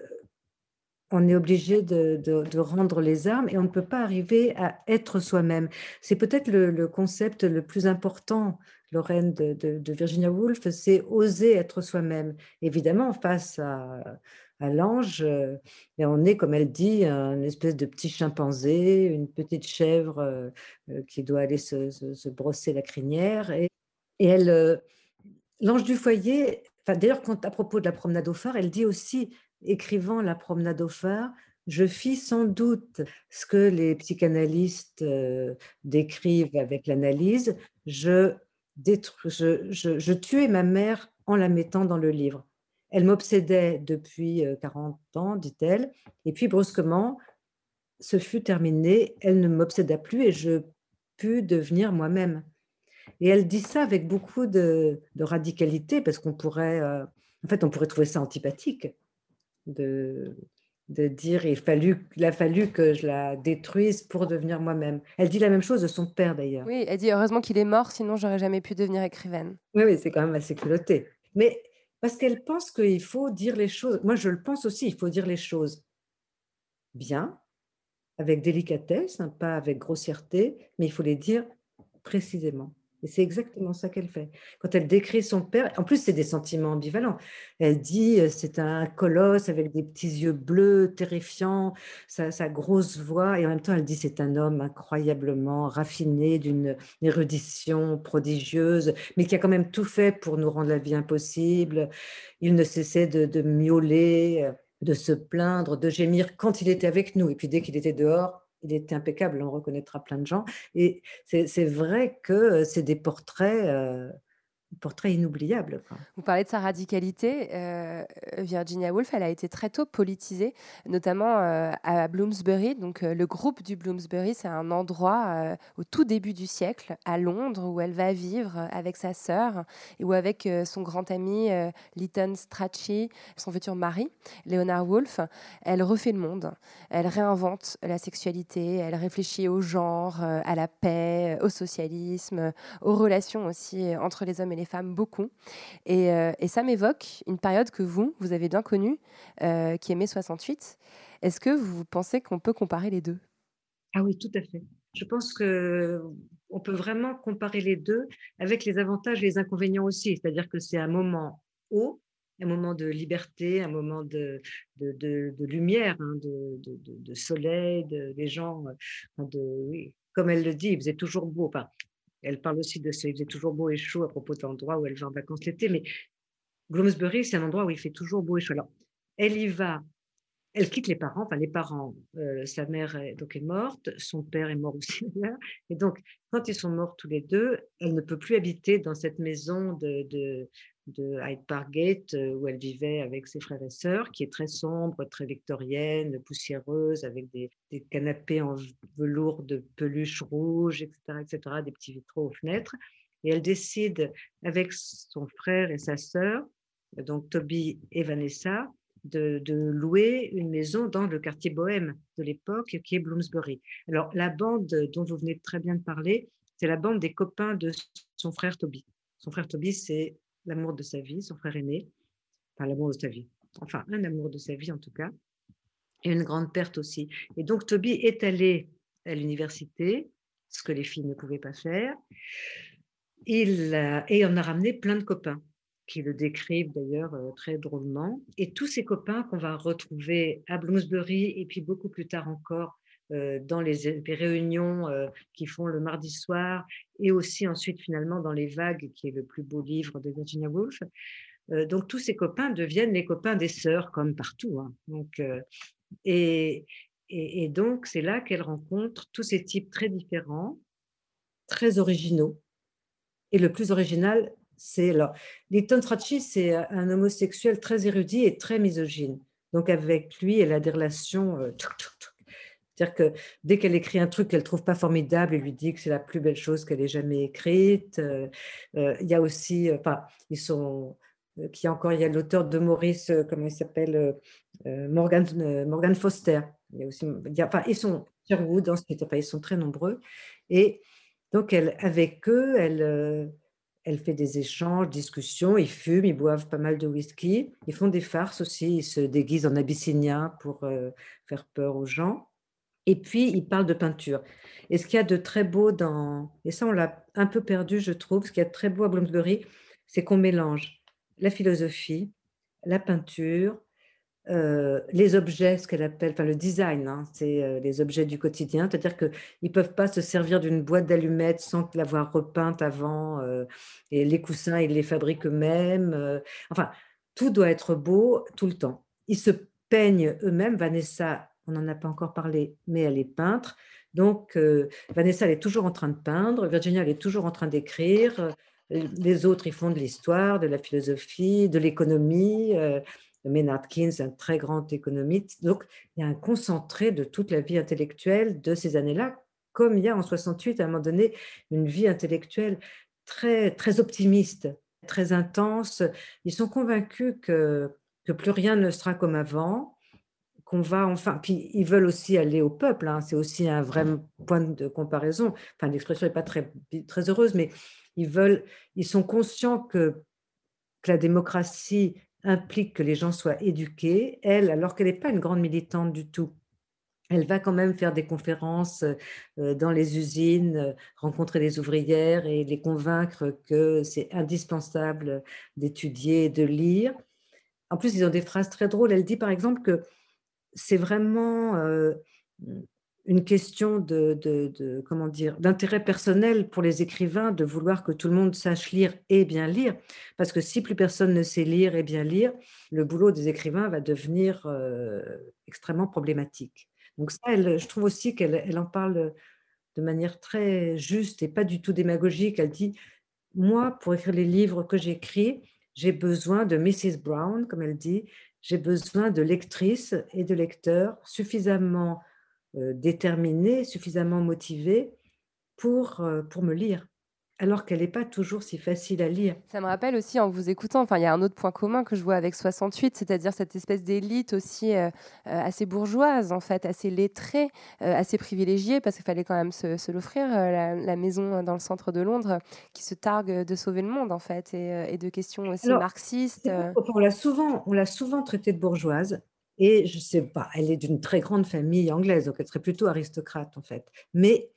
on est obligé de, rendre les armes et on ne peut pas arriver à être soi-même. C'est peut-être le, concept le plus important, Lorraine, de Virginia Woolf, c'est oser être soi-même. Évidemment, face à à l'ange, euh, et on est, comme elle dit, un espèce de petit chimpanzé, une petite chèvre euh, euh, qui doit aller se, brosser la crinière. Et, elle, l'ange du foyer, d'ailleurs, à propos de la promenade au phare, elle dit aussi, écrivant la promenade au phare, je fis sans doute ce que les psychanalystes décrivent avec l'analyse, je, je, je tuais ma mère en la mettant dans le livre. Elle m'obsédait depuis 40 ans, dit-elle, et puis brusquement, ce fut terminé, elle ne m'obséda plus et je pus devenir moi-même. Et elle dit ça avec beaucoup de, radicalité, parce qu'on pourrait, en fait, on pourrait trouver ça antipathique de, de dire il, fallu, il a fallu que je la détruise pour devenir moi-même. Elle dit la même chose de son père d'ailleurs. Oui, elle dit heureusement qu'il est mort, sinon j'aurais jamais pu devenir écrivaine. Oui, oui, c'est quand même assez culotté. Mais parce qu'elle pense qu'il faut dire les choses. Moi, je le pense aussi, il faut dire les choses bien, avec délicatesse, hein, pas avec grossièreté, mais il faut les dire précisément. Et c'est exactement ça qu'elle fait. Quand elle décrit son père, en plus, c'est des sentiments ambivalents. Elle dit euh, c'est un colosse avec des petits yeux bleus, terrifiants, sa, grosse voix, et en même temps, elle dit c'est un homme incroyablement raffiné, d'une érudition prodigieuse, mais qui a quand même tout fait pour nous rendre la vie impossible. Il ne cessait de, de miauler, de se plaindre, de gémir quand il était avec nous. Et puis dès qu'il était dehors, il était impeccable, on reconnaîtra plein de gens. Et c'est vrai que c'est des portraits euh, portrait inoubliable. Vous parlez de sa radicalité. Euh, Virginia Woolf, elle a été très tôt politisée, notamment euh, à Bloomsbury. Donc, euh, le groupe du Bloomsbury, c'est un endroit au tout début du siècle, à Londres, où elle va vivre avec sa sœur et où avec son grand ami Lytton Strachey, son futur mari, Leonard Woolf, elle refait le monde. Elle réinvente la sexualité, elle réfléchit au genre, à la paix, au socialisme, aux relations aussi entre les hommes et les femmes beaucoup. Euh, et, ça m'évoque une période que vous, vous avez bien connue, euh, qui est mai 68. Est-ce que vous pensez qu'on peut comparer les deux? Ah oui, tout à fait. Je pense que on peut vraiment comparer les deux avec les avantages et les inconvénients aussi. C'est-à-dire que c'est un moment haut, un moment de liberté, un moment de, de, lumière, hein, de, soleil, des gens, euh, de, comme elle le dit, il faisait toujours beau. Elle parle aussi de ce, il faisait toujours beau et chaud à propos de l'endroit où elle va en vacances l'été, mais Bloomsbury, c'est un endroit où il fait toujours beau et chaud. Alors, elle y va, elle quitte les parents, enfin les parents, euh, sa mère est, donc est morte, son père est mort aussi, et donc quand ils sont morts tous les deux, elle ne peut plus habiter dans cette maison de, de Hyde Park Gate, euh, où elle vivait avec ses frères et sœurs, qui est très sombre, très victorienne, poussiéreuse, avec des, canapés en velours de peluche rouge, etc., etc., des petits vitraux aux fenêtres. Et elle décide, avec son frère et sa sœur, donc Toby et Vanessa, de, de, louer une maison dans le quartier bohème de l'époque, qui est Bloomsbury. Alors, la bande dont vous venez très bien de parler, c'est la bande des copains de son frère Toby. Son frère Toby, c'est l'amour de sa vie, son frère aîné, enfin l'amour de sa vie, enfin un amour de sa vie en tout cas, et une grande perte aussi. Et donc Toby est allé à l'université, ce que les filles ne pouvaient pas faire, il, et on a ramené plein de copains qui le décrivent d'ailleurs euh, très drôlement. Et tous ces copains qu'on va retrouver à Bloomsbury et puis beaucoup plus tard encore euh, dans les, réunions euh, qui font le mardi soir et aussi ensuite finalement dans Les Vagues, qui est le plus beau livre de Virginia Woolf. Euh, donc tous ces copains deviennent les copains des sœurs comme partout. Hein. Donc, et, donc c'est là qu'elle rencontre tous ces types très différents, très originaux. Et le plus original, c'est alors, Strachey, c'est un homosexuel très érudit et très misogyne. Donc avec lui, elle a des relations c'est-à-dire que dès qu'elle écrit un truc qu'elle trouve pas formidable, elle lui dit que c'est la plus belle chose qu'elle ait jamais écrite. Euh, euh, il y a aussi, euh, enfin, ils sont, qui encore, il y a l'auteur de Maurice, comment il s'appelle, Morgan, Morgan Foster. Il y a aussi, il y a, enfin, ils sont Sherwood, enfin, ils sont très nombreux. Et donc, elle, avec eux, elle, elle fait des échanges, discussions, ils fument, ils boivent pas mal de whisky, ils font des farces aussi, ils se déguisent en abyssinien pour faire peur aux gens. Et puis, il parle de peinture. Et ce qu'il y a de très beau dans, et ça on l'a un peu perdu, je trouve, ce qu'il y a de très beau à Bloomsbury, c'est qu'on mélange la philosophie, la peinture, euh, les objets, ce qu'elle appelle, enfin le design, hein, c'est euh, les objets du quotidien, c'est-à-dire qu'ils ne peuvent pas se servir d'une boîte d'allumettes sans l'avoir repeinte avant, euh, et les coussins, ils les fabriquent eux-mêmes. enfin, tout doit être beau tout le temps. Ils se peignent eux-mêmes. Vanessa on n'en a pas encore parlé, mais elle est peintre. Donc, euh, Vanessa, elle est toujours en train de peindre, Virginia, elle est toujours en train d'écrire. Euh, les autres, ils font de l'histoire, de la philosophie, de l'économie. Euh, Maynard Keynes, un très grand économiste. Donc, il y a un concentré de toute la vie intellectuelle de ces années-là, comme il y a en 68, à un moment donné, une vie intellectuelle très, très optimiste, très intense. Ils sont convaincus que, que plus rien ne sera comme avant, qu'on va enfin, puis ils veulent aussi aller au peuple, hein, c'est aussi un vrai point de comparaison. Enfin, l'expression n'est pas très, très heureuse, mais ils veulent, ils sont conscients que, que la démocratie implique que les gens soient éduqués. Elle, alors qu'elle n'est pas une grande militante du tout, Elle va quand même faire des conférences dans les usines, rencontrer les ouvrières et les convaincre que c'est indispensable d'étudier de lire. En plus, ils ont des phrases très drôles. Elle dit par exemple que c'est vraiment une question de, comment dire d'intérêt personnel pour les écrivains de vouloir que tout le monde sache lire et bien lire. Parce que si plus personne ne sait lire et bien lire le boulot des écrivains va devenir extrêmement problématique. Donc ça je trouve aussi qu'elle elle en parle de manière très juste et pas du tout démagogique. Elle dit moi pour écrire les livres que j'écris j'ai besoin de Mrs Brown comme elle dit j'ai besoin de lectrices et de lecteurs suffisamment euh, déterminée, suffisamment motivée pour, euh, pour me lire alors qu'elle n'est pas toujours si facile à lire. Ça me rappelle aussi en vous écoutant, enfin il y a un autre point commun que je vois avec 68, c'est-à-dire cette espèce d'élite aussi euh, assez bourgeoise en fait, assez lettrée, assez privilégiée parce qu'il fallait quand même se, l'offrir, la, maison dans le centre de Londres qui se targue de sauver le monde en fait et, de questions aussi marxistes. On l'a souvent, on l'a souvent traitée de bourgeoise et je sais pas, elle est d'une très grande famille anglaise, donc elle serait plutôt aristocrate en fait. Mais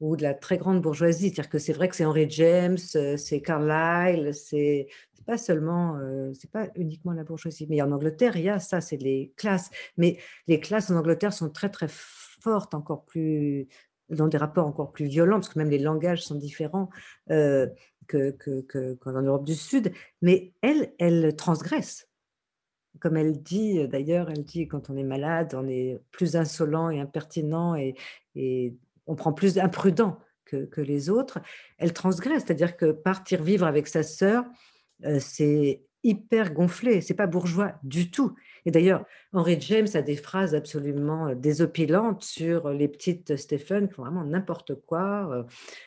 ou de la très grande bourgeoisie, c'est-à-dire que c'est vrai que c'est Henry James, euh, c'est Carlyle, c'est pas seulement, euh, c'est pas uniquement la bourgeoisie. Mais en Angleterre, il y a ça, c'est les classes. Mais les classes en Angleterre sont très très fortes, encore plus dans des rapports encore plus violents, parce que même les langages sont différents euh, que, que, que, qu'en Europe du Sud. Mais elle, elle transgresse comme elle dit, d'ailleurs, elle dit quand on est malade, on est plus insolent et impertinent et, on prend plus imprudent que, les autres. Elle transgresse, c'est-à-dire que partir vivre avec sa sœur, c'est hyper gonflé, c'est pas bourgeois du tout. Et d'ailleurs, Henry James a des phrases absolument euh, désopilantes sur les petites Stephen qui font vraiment n'importe quoi. Euh,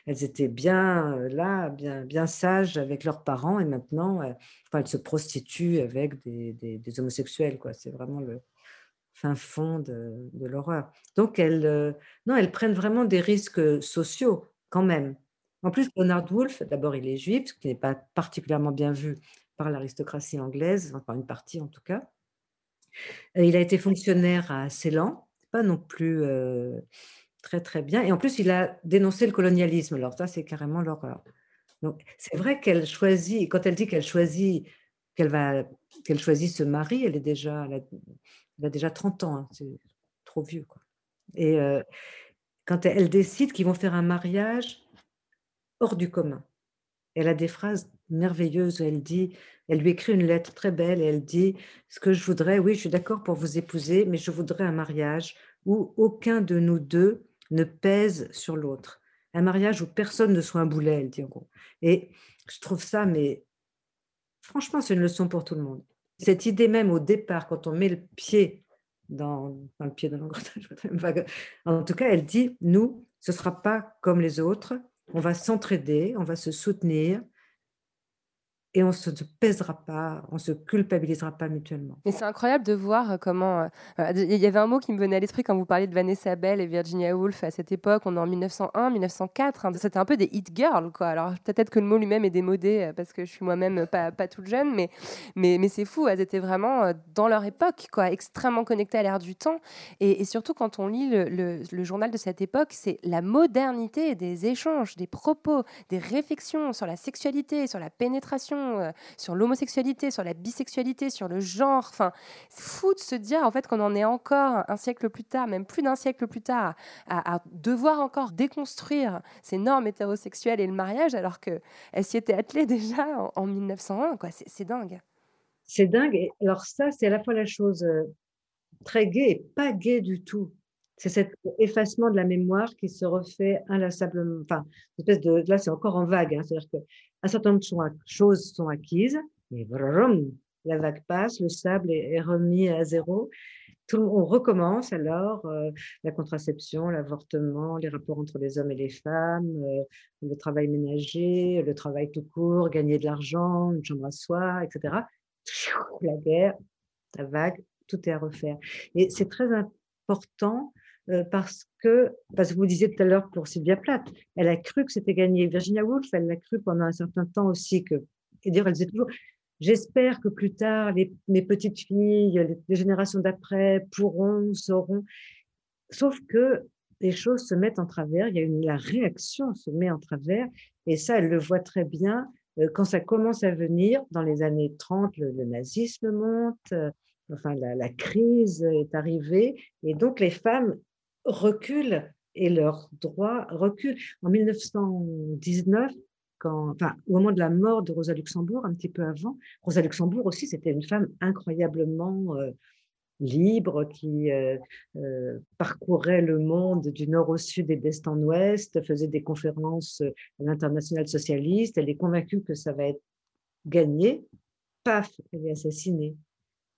elles étaient bien euh, là, bien, bien sages avec leurs parents et maintenant, elles se prostituent avec des, des, homosexuels. Quoi. C'est vraiment le fin fond de, l'horreur. Donc, elles, non, elles prennent vraiment des risques sociaux quand même. En plus, Leonard Woolf, d'abord, il est juif, ce qui n'est pas particulièrement bien vu par l'aristocratie anglaise, enfin une partie en tout cas. Euh, il a été fonctionnaire à Ceylan, pas non plus euh, très très bien. Et en plus, il a dénoncé le colonialisme. Alors ça, c'est carrément l'horreur. Donc c'est vrai qu'elle choisit, quand elle dit qu'elle choisit, qu'elle va, qu'elle choisit ce mari, elle est déjà, déjà 30 ans, hein, c'est trop vieux. Et euh, quand elle décide qu'ils vont faire un mariage hors du commun, elle a des phrases merveilleuse. Elle dit, elle lui écrit une lettre très belle et elle dit ce que je voudrais, oui, je suis d'accord pour vous épouser, mais je voudrais un mariage où aucun de nous deux ne pèse sur l'autre. Un mariage où personne ne soit un boulet, elle dit en gros. Et je trouve ça, mais franchement, c'est une leçon pour tout le monde. Cette idée même au départ, quand on met le pied dans, le pied de l'engrenage, en tout cas, elle dit, nous, ce ne sera pas comme les autres, on va s'entraider, on va se soutenir, et on se pèsera pas, on se culpabilisera pas mutuellement. Mais c'est incroyable de voir euh, comment. Euh, euh, il y avait un mot qui me venait à l'esprit quand vous parliez de Vanessa Bell et Virginia Woolf à cette époque. On est en 1901, 1904. Hein. C'était un peu des hit girls, quoi. Alors peut-être que le mot lui-même est démodé parce que je suis moi-même pas, pas toute jeune, mais, mais, mais c'est fou. Elles étaient vraiment dans leur époque, quoi, extrêmement connectées à l'ère du temps. Et, surtout quand on lit le journal de cette époque, c'est la modernité des échanges, des propos, des réflexions sur la sexualité, sur la pénétration euh, sur l'homosexualité, sur la bisexualité, sur le genre. Enfin, c'est fou de se dire en fait qu'on en est encore un siècle plus tard, même plus d'un siècle plus tard, à, devoir encore déconstruire ces normes hétérosexuelles et le mariage, alors que s'y était attelée déjà en, 1901. Quoi, c'est, dingue. C'est dingue. alors ça, c'est à la fois la chose euh, très gaie et pas gaie du tout. C'est cet effacement de la mémoire qui se refait inlassablement. Enfin, espèce de, là, c'est encore en vague. Hein. C'est-à-dire qu'un certain nombre de choses sont acquises, et la vague passe, le sable est, remis à zéro. Tout, on recommence alors euh, la contraception, l'avortement, les rapports entre les hommes et les femmes, euh, le travail ménager, le travail tout court, gagner de l'argent, une chambre à soi, etc. La guerre, la vague, tout est à refaire. Et c'est très important parce que, parce que vous disiez tout à l'heure pour Sylvia Plath, elle a cru que c'était gagné. Virginia Woolf, elle l'a cru pendant un certain temps aussi que, et dire, elle disait toujours, j'espère que plus tard, mes petites filles, les, générations d'après pourront, sauront. sauf que les choses se mettent en travers, il y a une, la réaction se met en travers, et ça, elle le voit très bien euh, quand ça commence à venir, dans les années 30, le, nazisme monte, euh, enfin la, crise est arrivée, et donc les femmes reculent et leurs droits reculent. En 1919, quand, enfin, au moment de la mort de Rosa Luxembourg, un petit peu avant, Rosa Luxembourg aussi, c'était une femme incroyablement euh, libre qui euh, euh, parcourait le monde du nord au sud et d'est en ouest, faisait des conférences à l'international socialiste. Elle est convaincue que ça va être gagné. Paf, elle est assassinée.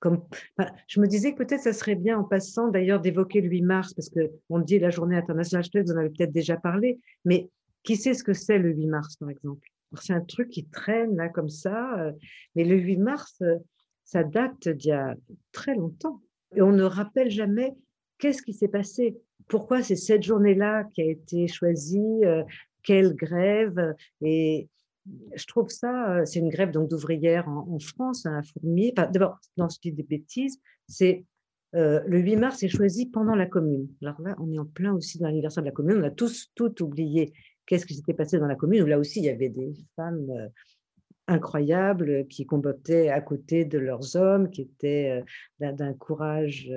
Je me disais que peut-être ça serait bien en passant d'ailleurs d'évoquer le 8 mars, parce qu'on dit la journée internationale, je vous en avez peut-être déjà parlé, mais qui sait ce que c'est le 8 mars, par exemple? C'est un truc qui traîne là comme ça, euh, mais le 8 mars, ça date d'il y a très longtemps. Et on ne rappelle jamais qu'est-ce qui s'est passé, pourquoi c'est cette journée-là qui a été choisie, euh, quelle grève. Et je trouve ça, c'est une grève d'ouvrières en, France, un fourmi. D'abord, dans ce qui des bêtises, c'est le 8 mars est choisi pendant la commune. Alors là, on est en plein aussi dans l'anniversaire de la commune. On a tous tout oublié qu'est-ce qui s'était passé dans la commune, là aussi, il y avait des femmes incroyables qui combattaient à côté de leurs hommes, qui étaient d'un courage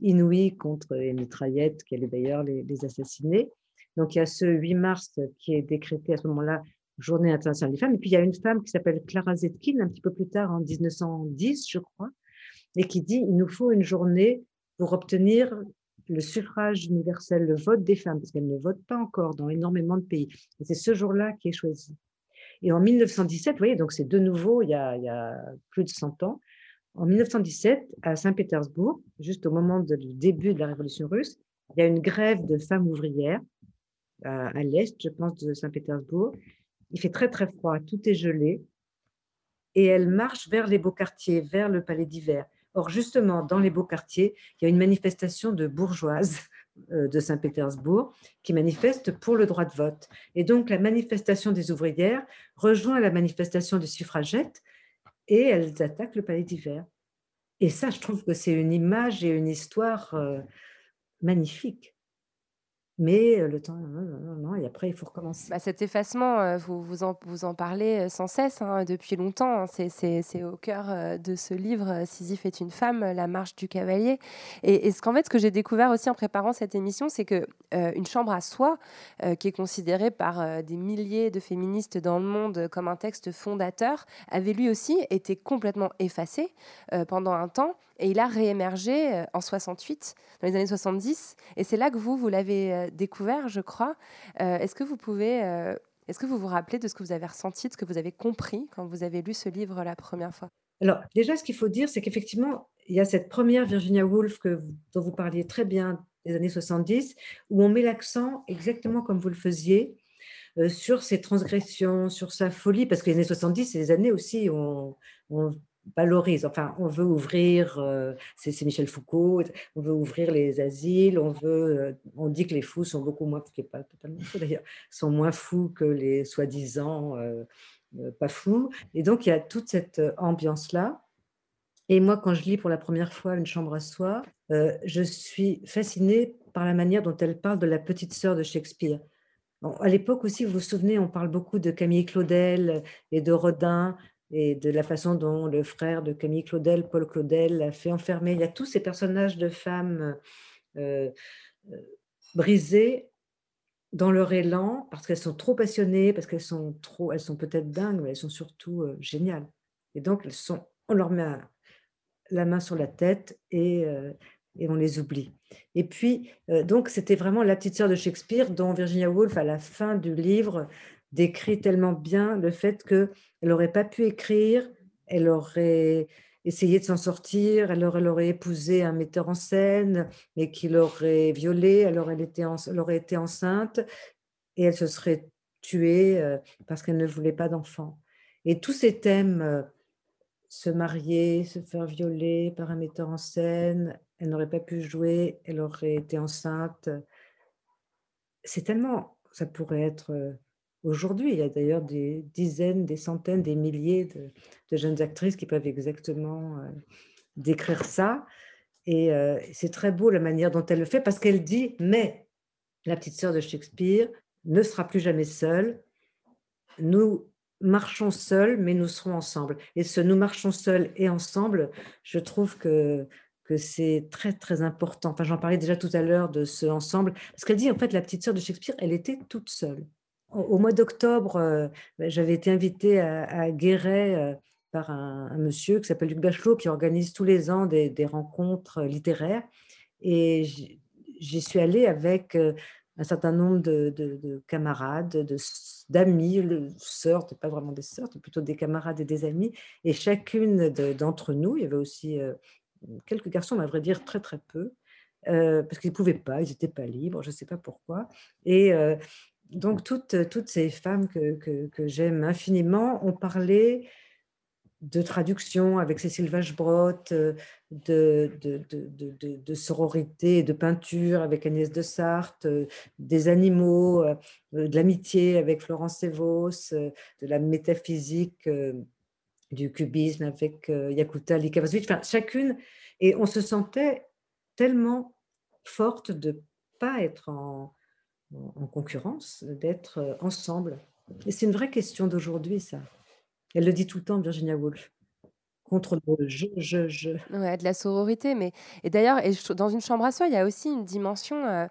inouï contre les mitraillettes qui allaient d'ailleurs les, assassiner. Donc il y a ce 8 mars qui est décrété à ce moment-là Journée internationale des femmes. Et puis il y a une femme qui s'appelle Clara Zetkin, un petit peu plus tard en 1910, je crois, et qui dit il nous faut une journée pour obtenir le suffrage universel, le vote des femmes, parce qu'elles ne votent pas encore dans énormément de pays. Et c'est ce jour-là qui est choisi. Et en 1917, vous voyez, donc c'est de nouveau il y, a, plus de 100 ans, en 1917, à Saint-Pétersbourg, juste au moment du début de la révolution russe, il y a une grève de femmes ouvrières à, à l'est, je pense, de Saint-Pétersbourg. Il fait très très froid, tout est gelé, et elles marchent vers les beaux quartiers, vers le palais d'hiver. Or, justement, dans les beaux quartiers, il y a une manifestation de bourgeoises euh, de Saint-Pétersbourg qui manifestent pour le droit de vote. Et donc la manifestation des ouvrières rejoint la manifestation des suffragettes et elles attaquent le palais d'hiver. Et ça, je trouve que c'est une image et une histoire euh, magnifique mais le temps, non, et après, il faut recommencer. Bah, cet effacement, vous, vous, en, vous en parlez sans cesse hein, depuis longtemps. Hein. C'est au cœur de ce livre, Sisyphe est une femme, La marche du cavalier. Et, ce qu'en fait, ce que j'ai découvert aussi en préparant cette émission, c'est que une chambre à soi, qui est considérée par des milliers de féministes dans le monde comme un texte fondateur, avait lui aussi été complètement effacé pendant un temps. Et il a réémergé en 68, dans les années 70. Et c'est là que vous, vous l'avez découvert, je crois. Euh, est-ce que vous pouvez, euh, est-ce que vous vous rappelez de ce que vous avez ressenti, de ce que vous avez compris quand vous avez lu ce livre la première fois? Alors déjà, ce qu'il faut dire, c'est qu'effectivement, il y a cette première Virginia Woolf dont vous parliez très bien des années 70, où on met l'accent exactement comme vous le faisiez, euh, sur ses transgressions, sur sa folie, parce que les années 70, c'est des années aussi où on valorise. Enfin, on veut ouvrir, euh, c'est Michel Foucault, on veut ouvrir les asiles, on veut, euh, on dit que les fous sont beaucoup moins, qui pas totalement faux d'ailleurs, sont moins fous que les soi-disant euh, pas fous. Et donc, il y a toute cette ambiance-là. Et moi, quand je lis pour la première fois Une chambre à soi, je suis fascinée par la manière dont elle parle de la petite sœur de Shakespeare. à l'époque aussi, vous vous souvenez, on parle beaucoup de Camille Claudel et de Rodin, et de la façon dont le frère de Camille Claudel, Paul Claudel, l'a fait enfermer. Il y a tous ces personnages de femmes euh, euh, brisées dans leur élan parce qu'elles sont trop passionnées, parce qu'elles sont trop, elles sont peut-être dingues, mais elles sont surtout euh, géniales. Et donc, elles sont, on leur met la main sur la tête et, et on les oublie. Et puis, donc, c'était vraiment la petite sœur de Shakespeare dont Virginia Woolf, à la fin du livre, décrit tellement bien le fait qu'elle n'aurait pas pu écrire, elle aurait essayé de s'en sortir, elle aurait, épousé un metteur en scène, mais qui l'aurait violée, alors elle, elle aurait été enceinte et elle se serait tuée euh, parce qu'elle ne voulait pas d'enfant. Et tous ces thèmes, euh, se marier, se faire violer par un metteur en scène, elle n'aurait pas pu jouer, elle aurait été enceinte. C'est tellement, ça pourrait être euh, Aujourd'hui, il y a d'ailleurs des dizaines, des centaines, des milliers de, jeunes actrices qui peuvent exactement euh, décrire ça. Et euh, c'est très beau la manière dont elle le fait parce qu'elle dit, mais la petite sœur de Shakespeare ne sera plus jamais seule. Nous marchons seuls, mais nous serons ensemble. Et ce nous marchons seuls et ensemble, je trouve que, c'est très, très important. Enfin, j'en parlais déjà tout à l'heure de ce ensemble. Parce qu'elle dit, en fait, la petite sœur de Shakespeare, elle était toute seule. Au, mois d'octobre, euh, ben, j'avais été invitée à, Guéret euh, par un, monsieur qui s'appelle Luc Bachelot, qui organise tous les ans des, rencontres littéraires. Et j'y suis allée avec euh, un certain nombre de, camarades, d'amis, sœurs, pas vraiment des sœurs, plutôt des camarades et des amis. Et chacune d'entre nous, il y avait aussi euh, quelques garçons, mais à vrai dire très très peu, euh, parce qu'ils ne pouvaient pas, ils n'étaient pas libres, je ne sais pas pourquoi. Et euh, donc toutes, toutes ces femmes que, que, que j'aime infiniment ont parlé de traduction avec Cécile Vachebrot, de, de, de, de, sororité de peinture avec Agnès de Sarthe, des animaux, de l'amitié avec Florence Sévos, de la métaphysique du cubisme avec Yakuta Likavasvich, enfin, chacune, et on se sentait tellement forte de ne pas être en, en concurrence, d'être ensemble. Et c'est une vraie question d'aujourd'hui, ça. Elle le dit tout le temps, Virginia Woolf contre le je, je, je. Ouais, de la sororité. Mais... Et d'ailleurs, dans une chambre à soi, il y a aussi une dimension euh,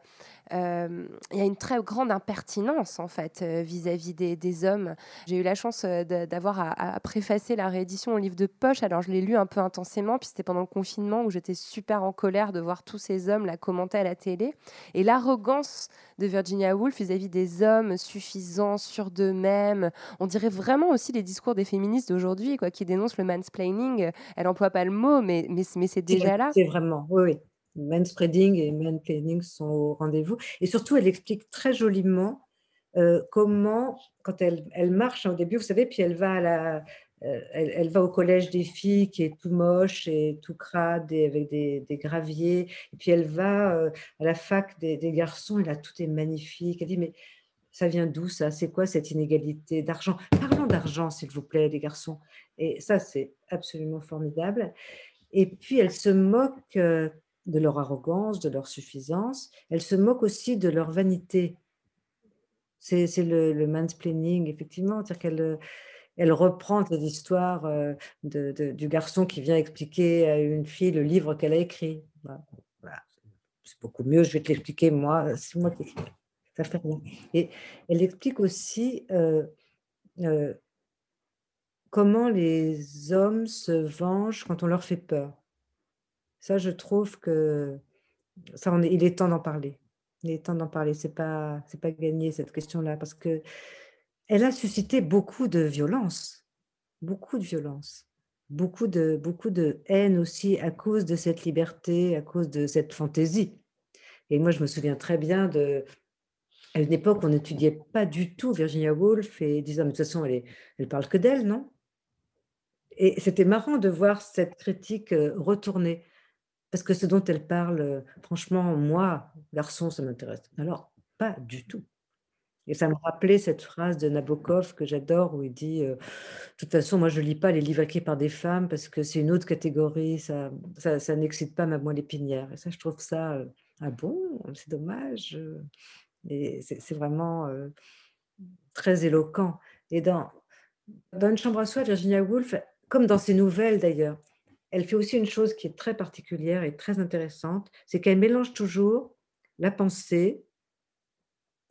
euh, il y a une très grande impertinence en fait euh, vis-à-vis des, hommes. J'ai eu la chance euh, d'avoir à, préfacer la réédition au livre de poche. Alors je l'ai lu un peu intensément, puis c'était pendant le confinement où j'étais super en colère de voir tous ces hommes la commenter à la télé. Et l'arrogance de Virginia Woolf vis-à-vis des hommes suffisants, sûrs d'eux-mêmes. On dirait vraiment aussi les discours des féministes d'aujourd'hui, quoi, qui dénoncent le mansplaining. Elle emploie pas le mot, mais, mais, mais c'est déjà là. C'est vraiment, oui, oui manspreading et mansplaining sont au rendez-vous. Et surtout, elle explique très joliment euh, comment, quand elle, elle, marche au début, vous savez, puis elle va à la, euh, elle, va au collège des filles qui est tout moche et tout crade avec des, des graviers. Et puis elle va euh, à la fac des, des, garçons et là tout est magnifique. Elle dit mais ça vient d'où ça? C'est quoi cette inégalité d'argent? Parlons d'argent s'il vous plaît les garçons. Et ça c'est absolument formidable. Et puis elle se moque de leur arrogance, de leur suffisance. Elle se moque aussi de leur vanité. C'est le, mansplaining, effectivement. C'est-à-dire qu'elle elle reprend l'histoire euh, de, du garçon qui vient expliquer à une fille le livre qu'elle a écrit. C'est beaucoup mieux, je vais te l'expliquer moi, c'est moi qui. Ça fait. Et elle explique aussi euh, euh, comment les hommes se vengent quand on leur fait peur. Ça, je trouve que ça, est, il est temps d'en parler. Il est temps d'en parler. C'est pas, c'est pas gagné cette question-là parce que elle a suscité beaucoup de violence, beaucoup de violence, beaucoup de, beaucoup de haine aussi à cause de cette liberté, à cause de cette fantaisie. Et moi, je me souviens très bien de, à une époque, on n'étudiait pas du tout Virginia Woolf et disant, mais de toute façon, elle, est, elle parle que d'elle, non? Et c'était marrant de voir cette critique euh, retournée. Parce que ce dont elle parle, euh, franchement, moi, garçon, ça m'intéresse. Alors, pas du tout. Et ça me rappelait cette phrase de Nabokov que j'adore où il dit euh, De toute façon, moi, je ne lis pas les livres écrits par des femmes parce que c'est une autre catégorie, ça, ça, n'excite pas ma moelle épinière. Et ça, je trouve ça euh, Ah bon C'est dommage. Et c'est vraiment très éloquent. Et dans, dans Une chambre à soi, Virginia Woolf, comme dans ses nouvelles d'ailleurs, elle fait aussi une chose qui est très particulière et très intéressante, c'est qu'elle mélange toujours la pensée,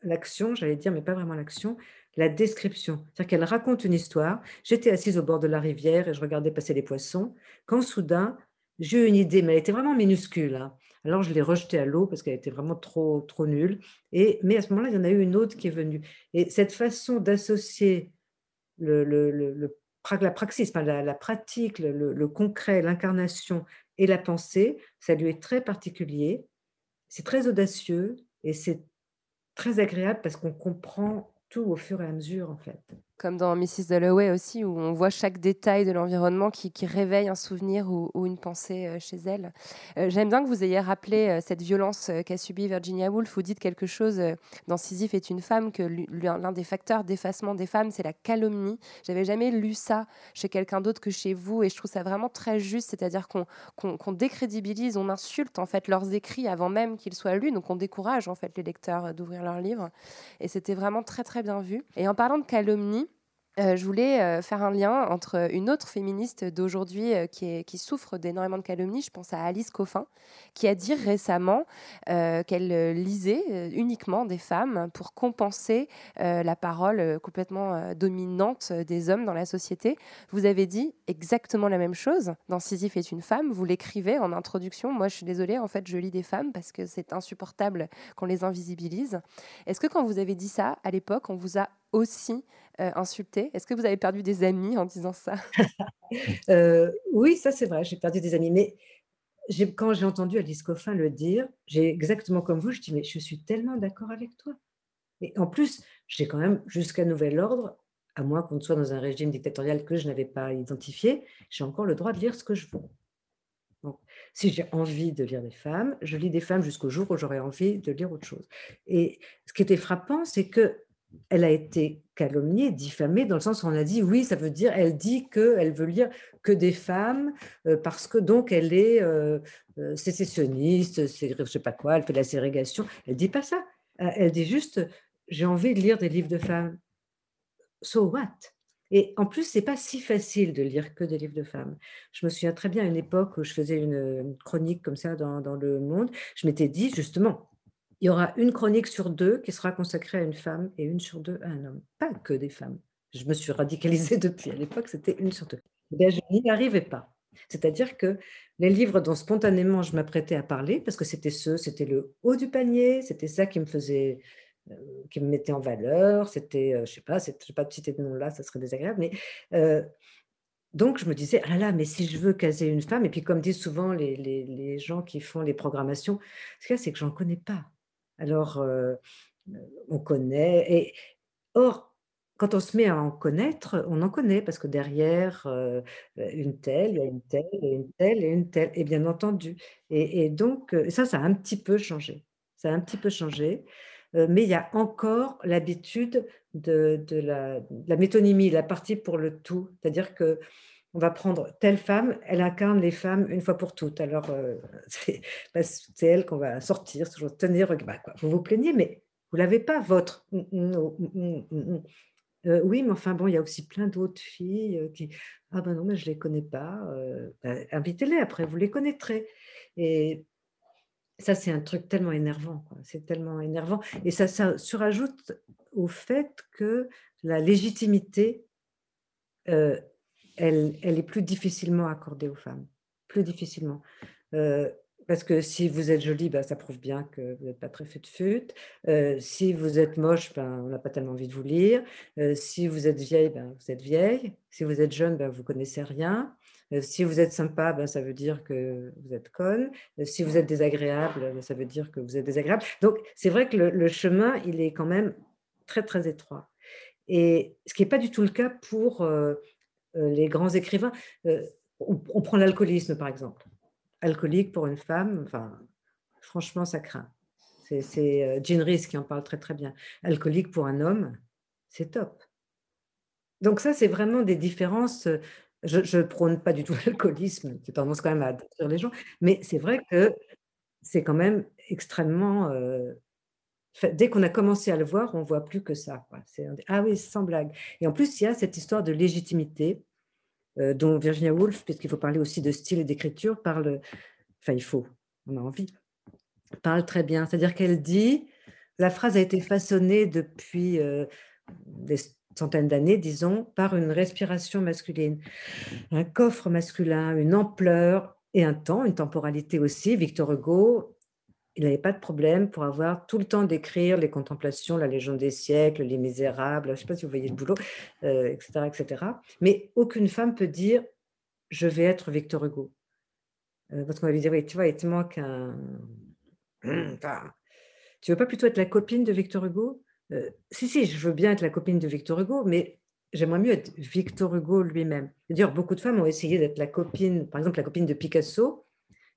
l'action, j'allais dire, mais pas vraiment l'action, la description. C'est-à-dire qu'elle raconte une histoire. J'étais assise au bord de la rivière et je regardais passer les poissons, quand soudain, j'ai eu une idée, mais elle était vraiment minuscule. Hein. Alors je l'ai rejetée à l'eau parce qu'elle était vraiment trop, trop nulle. Et, mais à ce moment-là, il y en a eu une autre qui est venue. Et cette façon d'associer le, la praxis, la, pratique, le, concret, l'incarnation et la pensée, ça lui est très particulier. C'est très audacieux et c'est très agréable parce qu'on comprend tout au fur et à mesure, en fait. Comme dans Mrs. Dalloway aussi, où on voit chaque détail de l'environnement qui, réveille un souvenir ou, une pensée euh, chez elle. Euh, j'aime bien que vous ayez rappelé euh, cette violence qu'a subie Virginia Woolf. Vous dites quelque chose dans Sisyphe est une femme, que l'un des facteurs d'effacement des femmes, c'est la calomnie. J'avais jamais lu ça chez quelqu'un d'autre que chez vous, et je trouve ça vraiment très juste, c'est-à-dire qu'on décrédibilise, on insulte en fait leurs écrits avant même qu'ils soient lus, donc on décourage en fait les lecteurs d'ouvrir leurs livres. Et c'était vraiment très très bien vu. Et en parlant de calomnie, euh, je voulais euh, faire un lien entre une autre féministe d'aujourd'hui euh, qui, qui, souffre d'énormément de calomnie, je pense à Alice Coffin, qui a dit récemment qu'elle lisait uniquement des femmes pour compenser la parole complètement dominante des hommes dans la société. Vous avez dit exactement la même chose dans Sisyphe est une femme, vous l'écrivez en introduction. Moi, je suis désolée, en fait, je lis des femmes parce que c'est insupportable qu'on les invisibilise. Est-ce que quand vous avez dit ça, à l'époque, on vous a aussi euh, insulté Est-ce que vous avez perdu des amis en disant ça? Euh, Oui, ça c'est vrai, j'ai perdu des amis. Mais quand j'ai entendu Alice Coffin le dire, j'ai exactement comme vous, je dis mais je suis tellement d'accord avec toi. Et en plus, j'ai quand même jusqu'à nouvel ordre, à moins qu'on soit dans un régime dictatorial que je n'avais pas identifié, j'ai encore le droit de lire ce que je veux. Donc, si j'ai envie de lire des femmes, je lis des femmes jusqu'au jour où j'aurai envie de lire autre chose. Et ce qui était frappant, c'est que elle a été calomniée, diffamée, dans le sens où on a dit oui, ça veut dire, elle dit qu'elle veut lire que des femmes, euh, parce que donc elle est euh, euh, sécessionniste, c'est, je sais pas quoi, elle fait de la ségrégation. Elle dit pas ça. Elle dit juste, j'ai envie de lire des livres de femmes. So what? Et en plus, c'est pas si facile de lire que des livres de femmes. Je me souviens très bien à une époque où je faisais une, chronique comme ça dans, dans Le Monde. Je m'étais dit justement, il y aura une chronique sur deux qui sera consacrée à une femme et une sur deux à un homme. Pas que des femmes. Je me suis radicalisée depuis. À l'époque, c'était une sur deux. Eh je n'y arrivais pas. C'est-à-dire que les livres dont spontanément je m'apprêtais à parler, parce que c'était ceux, c'était le haut du panier, c'était ça qui me faisait, euh, qui me mettait en valeur, c'était, euh, je sais pas, je ne sais pas de citer de nom là, ça serait désagréable, mais euh, donc je me disais, ah là là, mais si je veux caser une femme, et puis comme disent souvent les, les, les gens qui font les programmations, ce qu'il y a, c'est que j'en connais pas. Alors, on connaît. Et, or, quand on se met à en connaître, on en connaît parce que derrière une telle, il y a une telle, et une telle, et une telle, et bien entendu. Et, donc, ça, ça a un petit peu changé. Ça a un petit peu changé. mais il y a encore l'habitude de, la, métonymie, la partie pour le tout. C'est-à-dire que on va prendre telle femme, elle incarne les femmes une fois pour toutes. Alors, euh, bah, c'est elle qu'on va sortir, toujours tenir. Bah, quoi, vous vous plaignez, mais vous l'avez pas, votre. Mmh, mmh, mmh, euh, oui, mais enfin, bon, il y a aussi plein d'autres filles euh, qui. Ah ben non, mais je les connais pas. Bah, invitez-les après, vous les connaîtrez. Et ça, c'est un truc tellement énervant. C'est tellement énervant. Et ça, ça surajoute au fait que la légitimité elle, est plus difficilement accordée aux femmes, plus difficilement. Euh, parce que si vous êtes jolie, ben, ça prouve bien que vous n'êtes pas très fut-fut. Euh, si vous êtes moche, ben, on n'a pas tellement envie de vous lire. Euh, si vous êtes vieille, ben, vous êtes vieille. Si vous êtes jeune, ben, vous connaissez rien. si vous êtes sympa, ben, ça veut dire que vous êtes conne. si vous êtes désagréable, ben, ça veut dire que vous êtes désagréable. Donc, c'est vrai que le, le, chemin, il est quand même très, très étroit. Et ce qui n'est pas du tout le cas pour les grands écrivains. Euh, on, prend l'alcoolisme, par exemple. Alcoolique pour une femme, enfin, franchement, ça craint. C'est euh, Jean Rhys qui en parle très très bien. Alcoolique pour un homme, c'est top. Donc ça, c'est vraiment des différences. Je ne prône pas du tout l'alcoolisme, j'ai tendance quand même à détruire les gens, mais c'est vrai que c'est quand même extrêmement dès qu'on a commencé à le voir, on voit plus que ça. ah oui, sans blague. Et en plus, il y a cette histoire de légitimité euh, dont Virginia Woolf, puisqu'il faut parler aussi de style et d'écriture, parle, enfin il faut, on a envie, parle très bien. C'est-à-dire qu'elle dit, la phrase a été façonnée depuis euh, des centaines d'années, disons, par une respiration masculine, un coffre masculin, une ampleur et un temps, une temporalité aussi. Victor Hugo il n'avait pas de problème pour avoir tout le temps d'écrire les contemplations, la légende des siècles, les misérables, je ne sais pas si vous voyez le boulot, etc., euh, etc. Mais aucune femme peut dire je vais être Victor Hugo. Euh, parce qu'on va lui dire oui, tu vois, il te manque un. tu veux pas plutôt être la copine de Victor Hugo? Euh, Si, si, je veux bien être la copine de Victor Hugo, mais j'aimerais mieux être Victor Hugo lui-même. D'ailleurs, beaucoup de femmes ont essayé d'être la copine, par exemple la copine de Picasso,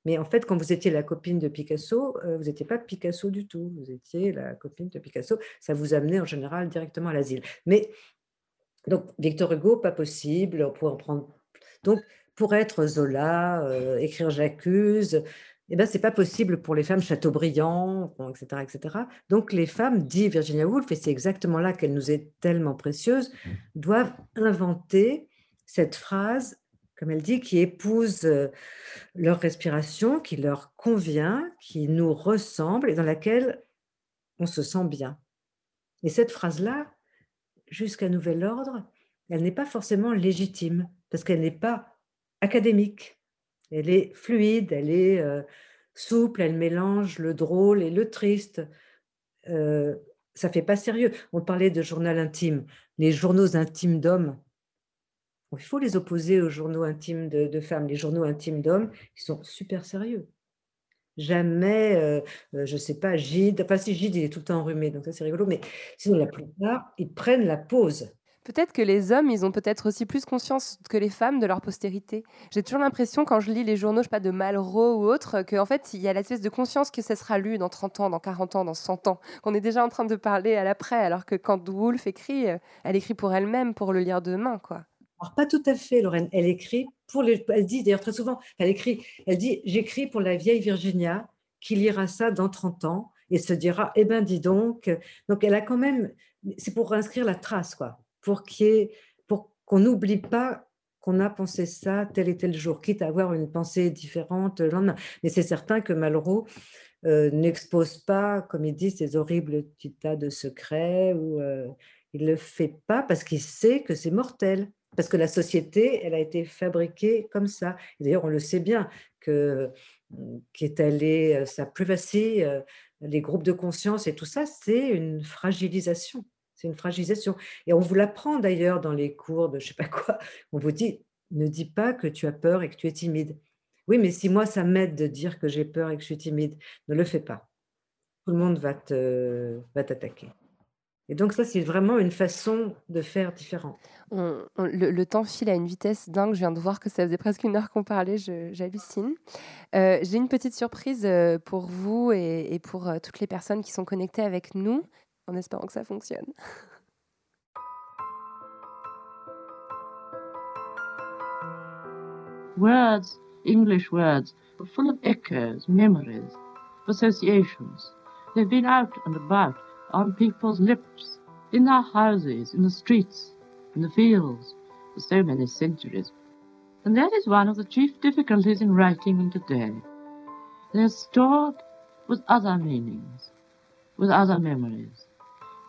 mais en fait, quand vous étiez la copine de Picasso, euh, vous n'étiez pas Picasso du tout. Vous étiez la copine de Picasso. Ça vous amenait en général directement à l'asile. Mais donc, Victor Hugo, pas possible. On pourrait en prendre. Donc, pour être Zola, euh, écrire J'accuse, eh ben, ce n'est pas possible pour les femmes Chateaubriand, etc., etc. Donc, les femmes, dit Virginia Woolf, et c'est exactement là qu'elle nous est tellement précieuse, mmh. doivent inventer cette phrase comme elle dit, qui épousent euh, leur respiration, qui leur convient, qui nous ressemble et dans laquelle on se sent bien. Et cette phrase-là, jusqu'à nouvel ordre, elle n'est pas forcément légitime parce qu'elle n'est pas académique. Elle est fluide, elle est euh, souple, elle mélange le drôle et le triste. Euh, ça fait pas sérieux. On parlait de journal intime. Les journaux intimes d'hommes, il faut les opposer aux journaux intimes de, femmes. Les journaux intimes d'hommes, ils sont super sérieux. Jamais, euh, euh, je ne sais pas, Gide, enfin si Gide, il est tout le temps enrhumé, donc ça c'est rigolo, mais sinon la plupart, ils prennent la pause. Peut-être que les hommes, ils ont peut-être aussi plus conscience que les femmes de leur postérité. J'ai toujours l'impression, quand je lis les journaux, je sais pas, de Malraux ou autre, qu'en fait, il y a l'espèce de conscience que ça sera lu dans 30 ans, dans 40 ans, dans 100 ans, qu'on est déjà en train de parler à l'après, alors que quand Woolf écrit, euh, elle écrit pour elle-même, pour le lire demain, quoi. Alors, pas tout à fait, Lorraine. Elle écrit pour les. Elle dit d'ailleurs très souvent, elle écrit, elle dit J'écris pour la vieille Virginia qui lira ça dans 30 ans et se dira Eh ben, dis donc. Donc, elle a quand même. C'est pour inscrire la trace, quoi. Pour qu'on n'oublie pas qu'on a pensé ça tel et tel jour, quitte à avoir une pensée différente le lendemain. Mais c'est certain que Malraux euh, n'expose pas, comme il dit, ces horribles petits tas de secrets, ou euh, il ne le fait pas parce qu'il sait que c'est mortel. Parce que la société, elle a été fabriquée comme ça. D'ailleurs, on le sait bien, que allé euh, sa privacy, euh, les groupes de conscience et tout ça, c'est une fragilisation. C'est une fragilisation. Et on vous l'apprend d'ailleurs dans les cours de je sais pas quoi. On vous dit, ne dis pas que tu as peur et que tu es timide. Oui, mais si moi, ça m'aide de dire que j'ai peur et que je suis timide, ne le fais pas. Tout le monde va t'attaquer. Et donc ça, c'est vraiment une façon de faire différente. le, temps file à une vitesse dingue. Je viens de voir que ça faisait presque une heure qu'on parlait. J'hallucine. Euh, j'ai une petite surprise euh, pour vous et, pour euh, toutes les personnes qui sont connectées avec nous, en espérant que ça fonctionne. Words, English words, are full of echoes, memories, associations. They've been out and about. On people's lips, in their houses, in the streets, in the fields, for so many centuries. And that is one of the chief difficulties in writing them today. They are stored with other meanings, with other memories,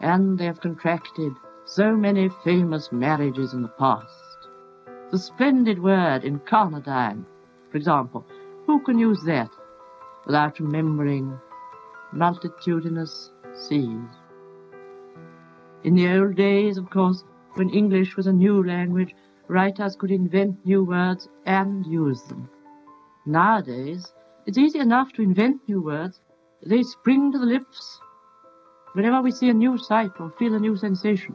and they have contracted so many famous marriages in the past. The splendid word incarnadine, for example, who can use that without remembering multitudinous seas. In the old days, of course, when English was a new language, writers could invent new words and use them. Nowadays, it's easy enough to invent new words. They spring to the lips whenever we see a new sight or feel a new sensation.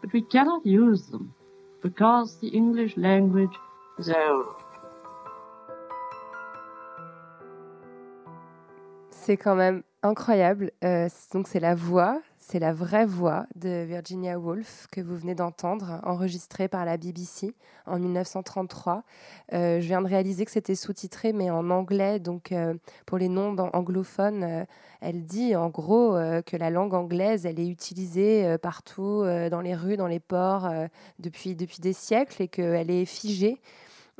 But we cannot use them because the English language is old. C'est quand même incroyable. Euh, donc c'est la voix, c'est la vraie voix de Virginia Woolf que vous venez d'entendre, enregistrée par la BBC en 1933. Euh, je viens de réaliser que c'était sous-titré, mais en anglais. Donc euh, pour les noms anglophones, elle dit en gros que la langue anglaise, elle est utilisée partout, dans les rues, dans les ports, depuis, depuis des siècles, et qu'elle est figée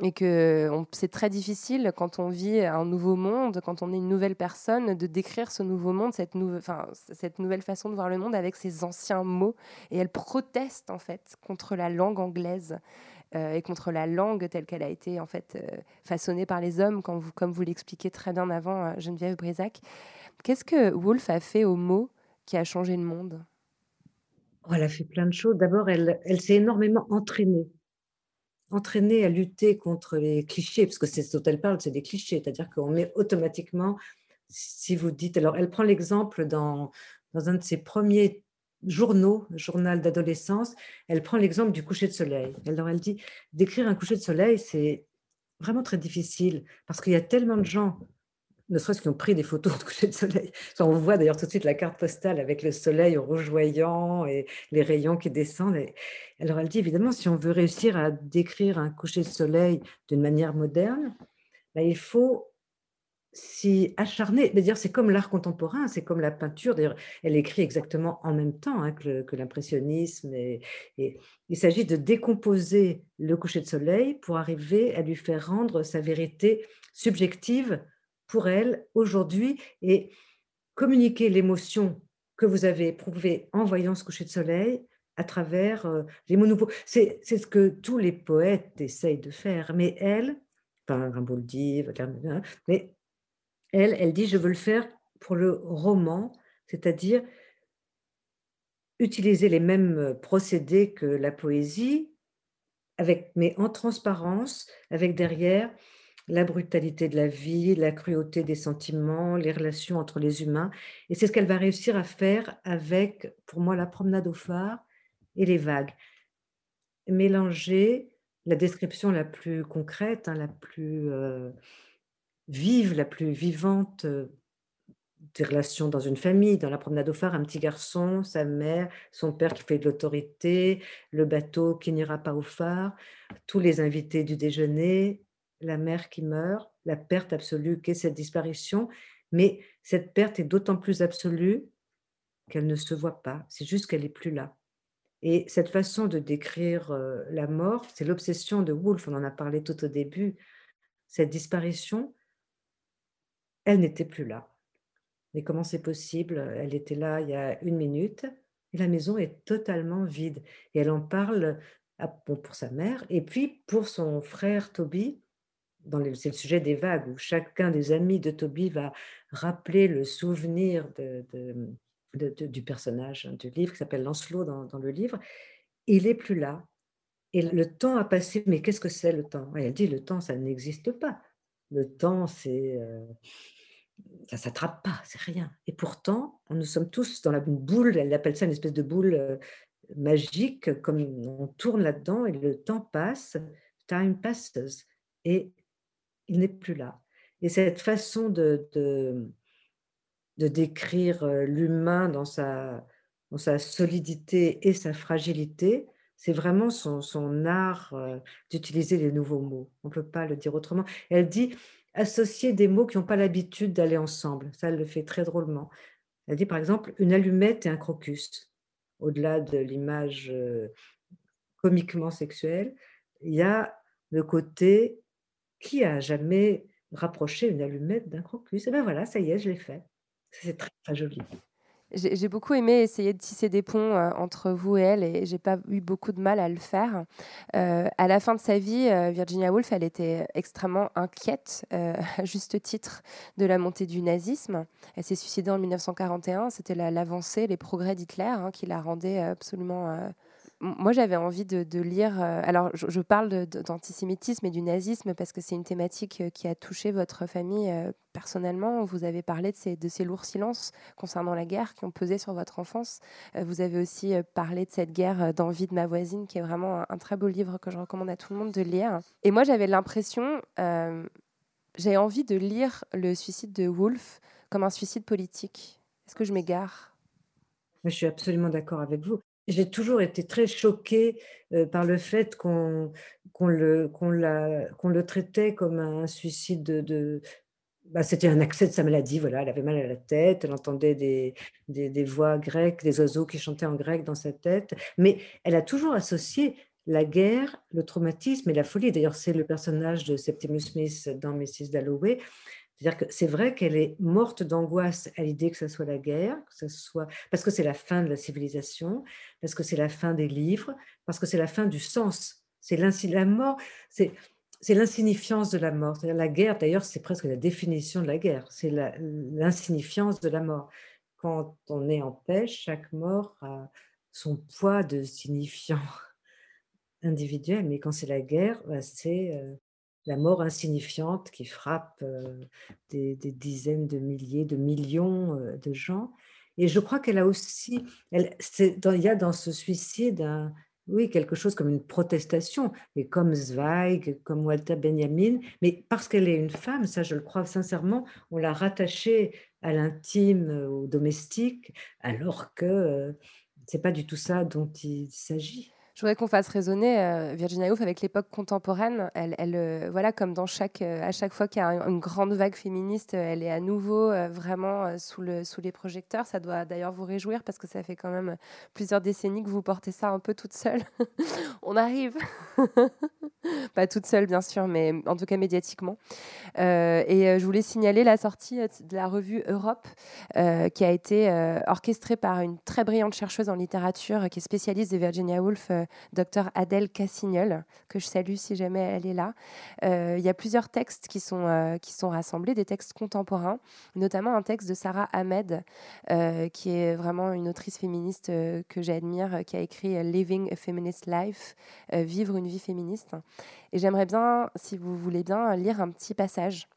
et que c'est très difficile quand on vit un nouveau monde, quand on est une nouvelle personne, de décrire ce nouveau monde, cette, nouvelle façon de voir le monde avec ses anciens mots. Et elle proteste en fait contre la langue anglaise euh, et contre la langue telle qu'elle a été en fait euh, façonnée par les hommes, comme vous l'expliquez très bien avant, euh, Geneviève Brisac. Qu'est-ce que Woolf a fait aux mots qui a changé le monde? Oh, Elle a fait plein de choses. D'abord, elle s'est énormément entraînée entraîner à lutter contre les clichés, parce que c'est ce dont elle parle, c'est des clichés, c'est-à-dire qu'on met automatiquement, si vous dites, alors elle prend l'exemple dans, dans un de ses premiers journaux, journal d'adolescence, elle prend l'exemple du coucher de soleil. Alors elle dit, d'écrire un coucher de soleil, c'est vraiment très difficile parce qu'il y a tellement de gens ne serait-ce qu'ils ont pris des photos de coucher de soleil. on voit d'ailleurs tout de suite la carte postale avec le soleil rougeoyant et les rayons qui descendent. Alors elle dit évidemment, si on veut réussir à décrire un coucher de soleil d'une manière moderne, ben, il faut s'y acharner. D'ailleurs, c'est comme l'art contemporain, c'est comme la peinture. D'ailleurs, elle écrit exactement en même temps hein, que l'impressionnisme. Et, et, il s'agit de décomposer le coucher de soleil pour arriver à lui faire rendre sa vérité subjective pour elle aujourd'hui et communiquer l'émotion que vous avez éprouvée en voyant ce coucher de soleil à travers euh, les mots nouveaux. C'est ce que tous les poètes essayent de faire, mais elle, enfin Rimbaud le dit, mais elle, elle dit je veux le faire pour le roman, c'est-à-dire utiliser les mêmes procédés que la poésie, avec, mais en transparence, avec derrière la brutalité de la vie, la cruauté des sentiments, les relations entre les humains. Et c'est ce qu'elle va réussir à faire avec, pour moi, la promenade au phare et les vagues. Mélanger la description la plus concrète, hein, la plus euh, vive, la plus vivante euh, des relations dans une famille, dans la promenade au phare, un petit garçon, sa mère, son père qui fait de l'autorité, le bateau qui n'ira pas au phare, tous les invités du déjeuner, la mère qui meurt, la perte absolue qu'est cette disparition, mais cette perte est d'autant plus absolue qu'elle ne se voit pas, c'est juste qu'elle n'est plus là. Et cette façon de décrire euh, la mort, c'est l'obsession de Woolf, on en a parlé tout au début, cette disparition, elle n'était plus là. Mais comment c'est possible? Elle était là il y a une minute et la maison est totalement vide. Et elle en parle pour sa mère et puis pour son frère Toby, c'est le sujet des vagues, où chacun des amis de Toby va rappeler le souvenir de, du personnage du livre, qui s'appelle Lancelot dans, le livre. Il est plus là. Et le temps a passé, mais qu'est-ce que c'est le temps? Elle dit, le temps, ça n'existe pas. Le temps, c'est... Euh, ça s'attrape pas, c'est rien. Et pourtant, nous sommes tous dans la boule, elle appelle ça une espèce de boule euh, magique, comme on tourne là-dedans et le temps passe, time passes. Et il n'est plus là. Et cette façon de, de, décrire l'humain dans sa, dans sa solidité et sa fragilité, c'est vraiment son, son art d'utiliser les nouveaux mots. On ne peut pas le dire autrement. Elle dit associer des mots qui n'ont pas l'habitude d'aller ensemble. Ça, elle le fait très drôlement. Elle dit par exemple une allumette et un crocus. Au-delà de l'image comiquement sexuelle, il y a le côté qui a jamais rapproché une allumette d'un crocus Et ben voilà, ça y est, je l'ai fait. C'est très, très joli. J'ai beaucoup aimé essayer de tisser des ponts euh, entre vous et elle et j'ai pas eu beaucoup de mal à le faire. Euh, à la fin de sa vie, euh, Virginia Woolf, elle était extrêmement inquiète, à juste titre, de la montée du nazisme. Elle s'est suicidée en 1941. C'était l'avancée, les progrès d'Hitler hein, qui la rendaient absolument moi, j'avais envie de, lire. Euh, alors, je, parle d'antisémitisme et du nazisme parce que c'est une thématique euh, qui a touché votre famille euh, personnellement. Vous avez parlé de ces, lourds silences concernant la guerre qui ont pesé sur votre enfance. vous avez aussi parlé de cette guerre d'envie de ma voisine, qui est vraiment un, très beau livre que je recommande à tout le monde de lire. Et moi, j'avais l'impression, j'ai envie de lire le suicide de Woolf comme un suicide politique. Est-ce que je m'égare? Je suis absolument d'accord avec vous j'ai toujours été très choquée par le fait qu'on le, le traitait comme un suicide de... Bah, c'était un accès de sa maladie, voilà, elle avait mal à la tête, elle entendait des, des, des, voix grecques, des oiseaux qui chantaient en grec dans sa tête, mais elle a toujours associé la guerre, le traumatisme et la folie. D'ailleurs, c'est le personnage de Septimus Smith dans Mrs. Dalloway. C'est-à-dire que c'est vrai qu'elle est morte d'angoisse à l'idée que ce soit la guerre, que ce soit parce que c'est la fin de la civilisation, parce que c'est la fin des livres, parce que c'est la fin du sens. C'est l'insignifiance de la mort. La guerre, d'ailleurs, c'est presque la définition de la guerre. C'est l'insignifiance de la mort. Quand on est en paix, chaque mort a son poids de signifiant individuel. Mais quand c'est la guerre, bah, c'est euh, la mort insignifiante qui frappe euh, des, dizaines de milliers, de millions euh, de gens. Et je crois qu'elle a aussi, il y a dans ce suicide oui, quelque chose comme une protestation, et comme Zweig, comme Walter Benjamin, mais parce qu'elle est une femme, ça je le crois sincèrement, on l'a rattachée à l'intime, au domestique, alors que euh, c'est pas du tout ça dont il s'agit. Je voudrais qu'on fasse résonner euh, Virginia Woolf avec l'époque contemporaine. Elle, euh, voilà, comme dans chaque, euh, à chaque fois qu'il y a une grande vague féministe, elle est à nouveau vraiment sous, le, sous les projecteurs. Ça doit d'ailleurs vous réjouir parce que ça fait quand même plusieurs décennies que vous portez ça un peu toute seule. On arrive. Pas toute seule, bien sûr, mais en tout cas médiatiquement. et je voulais signaler la sortie de la revue Europe, qui a été orchestrée par une très brillante chercheuse en littérature qui est spécialiste de Virginia Woolf docteur Adèle Cassignol, que je salue si jamais elle est là. Euh, il y a plusieurs textes qui sont, euh, qui sont rassemblés, des textes contemporains, notamment un texte de Sarah Ahmed, euh, qui est vraiment une autrice féministe que j'admire, qui a écrit Living a Feminist Life, Vivre une vie féministe. Et j'aimerais bien, si vous voulez bien, lire un petit passage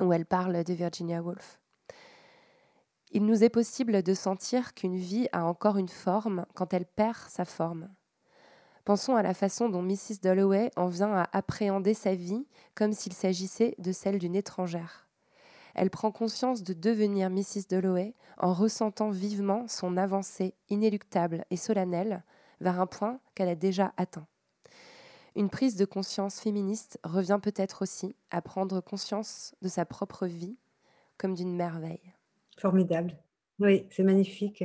où elle parle de Virginia Woolf. Il nous est possible de sentir qu'une vie a encore une forme quand elle perd sa forme. Pensons à la façon dont Mrs. Dalloway en vient à appréhender sa vie comme s'il s'agissait de celle d'une étrangère. Elle prend conscience de devenir Mrs. Dalloway en ressentant vivement son avancée inéluctable et solennelle vers un point qu'elle a déjà atteint. Une prise de conscience féministe revient peut-être aussi à prendre conscience de sa propre vie comme d'une merveille. Formidable. Oui, c'est magnifique.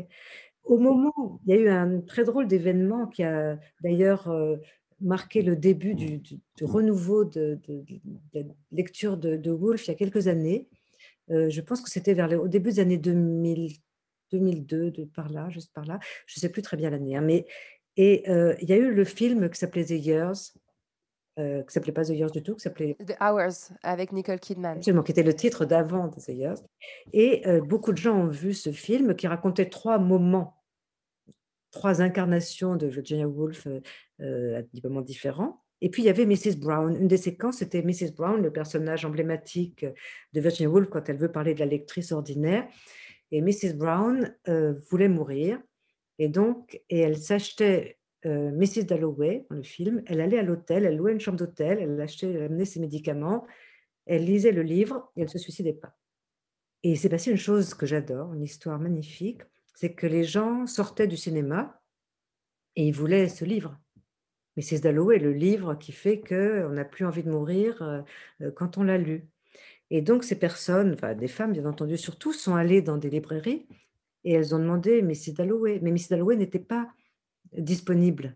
Au moment il y a eu un très drôle d'événement qui a d'ailleurs euh, marqué le début du, renouveau de, la lecture de, de, il y a quelques années, euh, je pense que c'était vers au début des années 2000, 2002, de par là, juste par là, je ne sais plus très bien l'année, hein, mais et euh, il y a eu le film qui s'appelait The Years, euh, qui s'appelait pas The Years du tout, qui s'appelait The Hours avec Nicole Kidman. Absolument, qui était le titre d'avant de The Years. Et euh, beaucoup de gens ont vu ce film qui racontait trois moments, trois incarnations de Virginia Woolf euh, euh à des moments différents. Et puis il y avait Mrs. Brown. Une des séquences, c'était Mrs. Brown, le personnage emblématique de Virginia Woolf quand elle veut parler de la lectrice ordinaire. Et Mrs. Brown voulait mourir. Et donc, et elle s'achetait euh, Mrs. Dalloway, dans le film, elle allait à l'hôtel, elle louait une chambre d'hôtel, elle achetait, elle amenait ses médicaments, elle lisait le livre et elle ne se suicidait pas. Et il s'est passé une chose que j'adore, une histoire magnifique, c'est que les gens sortaient du cinéma et ils voulaient ce livre. Mrs. Dalloway, le livre qui fait qu'on n'a plus envie de mourir euh, quand on l'a lu. Et donc ces personnes, des femmes bien entendu surtout, sont allées dans des librairies et elles ont demandé Mrs. Dalloway. Mais Mrs. Dalloway n'était pas disponible.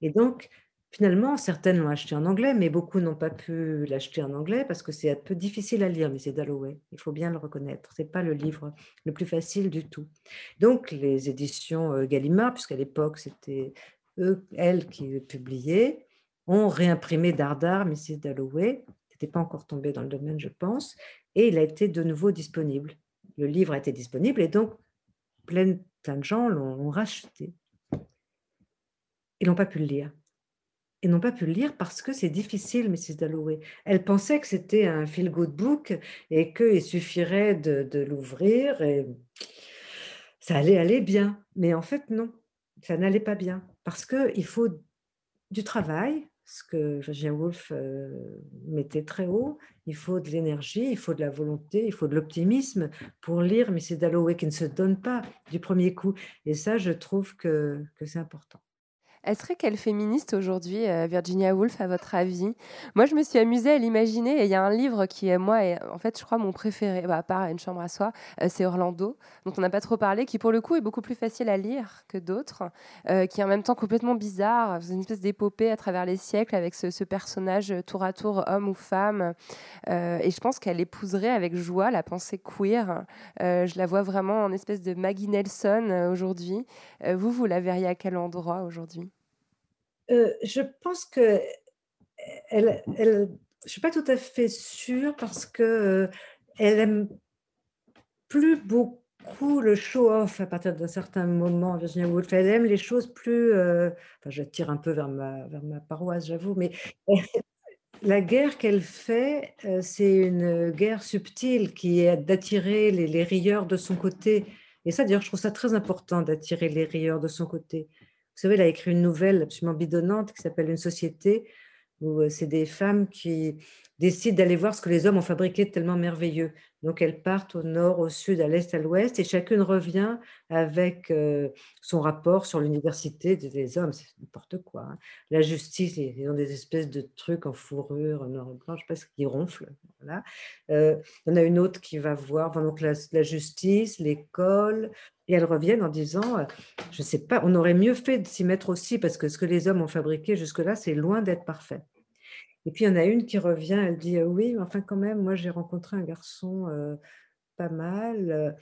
Et donc, finalement, certaines l'ont acheté en anglais, mais beaucoup n'ont pas pu l'acheter en anglais parce que c'est un peu difficile à lire, mais Dalloway. Il faut bien le reconnaître. C'est pas le livre le plus facile du tout. Donc, les éditions euh, Gallimard, puisqu'à l'époque, c'était elles qui publiaient, ont réimprimé Dardar, c'est Dalloway. N'était pas encore tombé dans le domaine, je pense. Et il a été de nouveau disponible. Le livre a été disponible et donc plein, plein de gens l'ont racheté. Ils n'ont pas pu le lire. Ils n'ont pas pu le lire parce que c'est difficile, Mrs. Dalloway. Elle pensait que c'était un feel-good book et qu'il suffirait de, l'ouvrir et ça allait aller bien. Mais en fait, non, ça n'allait pas bien parce qu'il faut du travail, ce que Virginia Woolf euh, mettait très haut. Il faut de l'énergie, il faut de la volonté, il faut de l'optimisme pour lire Mrs. Dalloway qui ne se donne pas du premier coup. Et ça, je trouve que c'est important. Elle serait quelle féministe aujourd'hui, euh, Virginia Woolf, à votre avis? Moi, je me suis amusée à l'imaginer. Et il y a un livre qui moi, est, en fait, je crois, mon préféré, bah, à part Une chambre à soi, euh, c'est Orlando, dont on n'a pas trop parlé, qui, pour le coup, est beaucoup plus facile à lire que d'autres, euh, qui est en même temps complètement bizarre. C'est une espèce d'épopée à travers les siècles avec ce, ce, personnage tour à tour, homme ou femme. et je pense qu'elle épouserait avec joie la pensée queer. je la vois vraiment en espèce de Maggie Nelson aujourd'hui. vous, vous la verriez à quel endroit aujourd'hui? Euh, je pense que elle, elle, je suis pas tout à fait sûre parce que euh, aime plus beaucoup le show-off à partir d'un certain moment, Virginia Woolf. Elle aime les choses plus. Euh, enfin, je tire un peu vers ma, vers ma paroisse, j'avoue, mais la guerre qu'elle fait, c'est une guerre subtile qui est d'attirer les, les, rieurs de son côté Et ça, d'ailleurs, je trouve ça très important d'attirer les rieurs de son côté. Vous savez, il a écrit une nouvelle absolument bidonnante qui s'appelle Une société, où euh, c'est des femmes qui décident d'aller voir ce que les hommes ont fabriqué de tellement merveilleux. Donc elles partent au nord, au sud, à l'est, à l'ouest, et chacune revient avec euh, son rapport sur l'université des hommes. C'est n'importe quoi. Hein. La justice, ils ont des espèces de trucs en fourrure noir et blanc, je sais pas qui ronflent. Voilà. Euh, a une autre qui va voir donc la, la justice, l'école, et elles reviennent en disant, euh, je ne sais pas, on aurait mieux fait de s'y mettre aussi, parce que ce que les hommes ont fabriqué jusque-là, c'est loin d'être parfait. Et puis, il y en a une qui revient, elle dit, «Euh, oui, mais enfin quand même, moi j'ai rencontré un garçon euh, pas mal.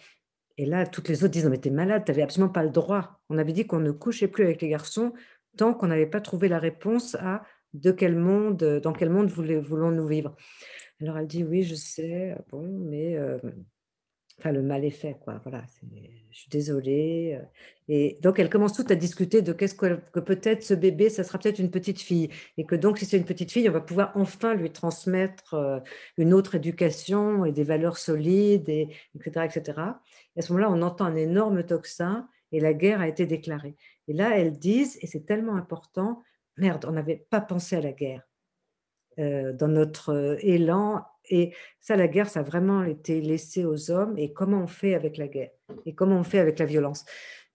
Et là, toutes les autres disent, non mais t'es malade, t'avais absolument pas le droit. On avait dit qu'on ne couchait plus avec les garçons tant qu'on n'avait pas trouvé la réponse à de quel monde, dans quel monde voulons-nous vivre? Alors elle dit, oui, je sais, bon, mais enfin, le mal est fait, quoi. Voilà, je suis désolée. Euh, et donc, elle commence toutes à discuter de qu'est-ce que, peut-être ce bébé, ça sera peut-être une petite fille. Et que donc, si c'est une petite fille, on va pouvoir enfin lui transmettre euh, une autre éducation et des valeurs solides, et, etc., etc. Et à ce moment-là, on entend un énorme tocsin et la guerre a été déclarée. Et là, elles disent, et c'est tellement important, merde, on n'avait pas pensé à la guerre. Euh, dans notre élan et ça, la guerre, ça a vraiment été laissé aux hommes. Et comment on fait avec la guerre? Et comment on fait avec la violence?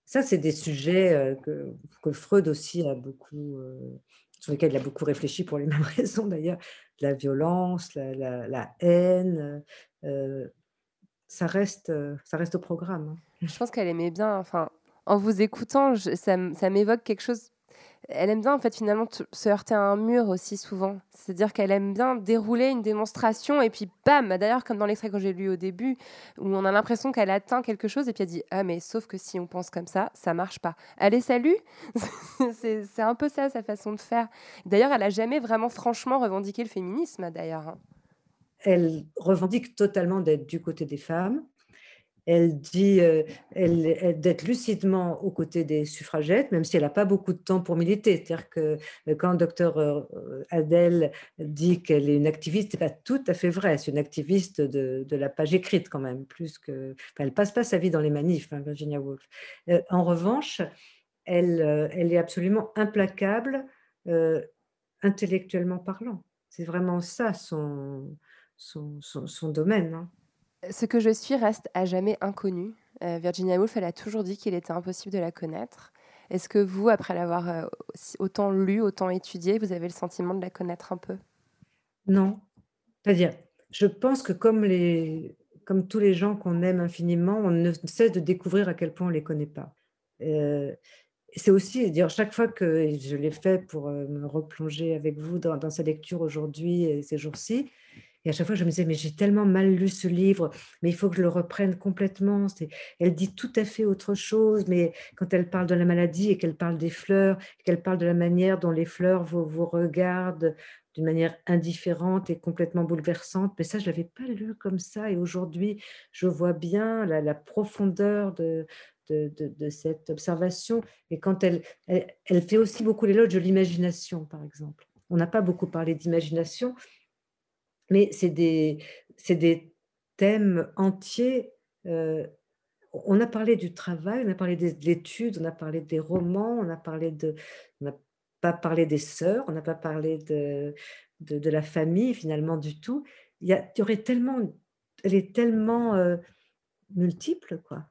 Ça, c'est des sujets euh, que, Freud aussi a beaucoup, euh, sur lesquels il a beaucoup réfléchi pour les mêmes raisons d'ailleurs. La violence, la, la, haine, euh, ça, reste, ça reste au programme. Hein. Je pense qu'elle aimait bien, enfin, en vous écoutant, ça, ça m'évoque quelque chose elle aime bien en fait finalement se heurter à un mur aussi souvent. C'est-à-dire qu'elle aime bien dérouler une démonstration et puis bam D'ailleurs comme dans l'extrait que j'ai lu au début où on a l'impression qu'elle atteint quelque chose et puis elle dit ah mais sauf que si on pense comme ça ça marche pas. Allez salut C'est un peu ça sa façon de faire. D'ailleurs elle a jamais vraiment franchement revendiqué le féminisme d'ailleurs. Hein. Elle revendique totalement d'être du côté des femmes elle dit euh, d'être lucidement aux côtés des suffragettes, même si elle n'a pas beaucoup de temps pour militer. C'est-à-dire que euh, quand le docteur euh, Adèle dit qu'elle est une activiste, ce n'est pas tout à fait vrai. C'est une activiste de, la page écrite quand même, plus que. Passe pas sa vie dans les manifs, hein, Virginia Woolf. en revanche, elle, est absolument implacable intellectuellement parlant. C'est vraiment ça son, domaine. Hein. Ce que je suis reste à jamais inconnu. Euh, Virginia Woolf, elle a toujours dit qu'il était impossible de la connaître. Est-ce que vous, après l'avoir euh, autant lu, autant étudié, vous avez le sentiment de la connaître un peu? Non. C'est-à-dire, je pense que comme, les, comme tous les gens qu'on aime infiniment, on ne cesse de découvrir à quel point on ne les connaît pas. Euh, c'est aussi, dire, chaque fois que je l'ai fait pour me replonger avec vous dans, dans sa lecture aujourd'hui et ces jours-ci, et à chaque fois, je me disais, mais j'ai tellement mal lu ce livre, mais il faut que je le reprenne complètement. Elle dit tout à fait autre chose, mais quand elle parle de la maladie et qu'elle parle des fleurs, qu'elle parle de la manière dont les fleurs vous, regardent d'une manière indifférente et complètement bouleversante, mais ça, je ne l'avais pas lu comme ça. Et aujourd'hui, je vois bien la, profondeur de, cette observation. Et quand elle, elle fait aussi beaucoup l'éloge de l'imagination, par exemple. On n'a pas beaucoup parlé d'imagination, mais c'est des, des thèmes entiers. Euh, on a parlé du travail, on a parlé de l'étude, on a parlé des romans, on a parlé de, on n'a pas parlé des sœurs, on n'a pas parlé de, de, la famille finalement du tout. Il y, a, y aurait tellement, elle est tellement euh, multiple quoi.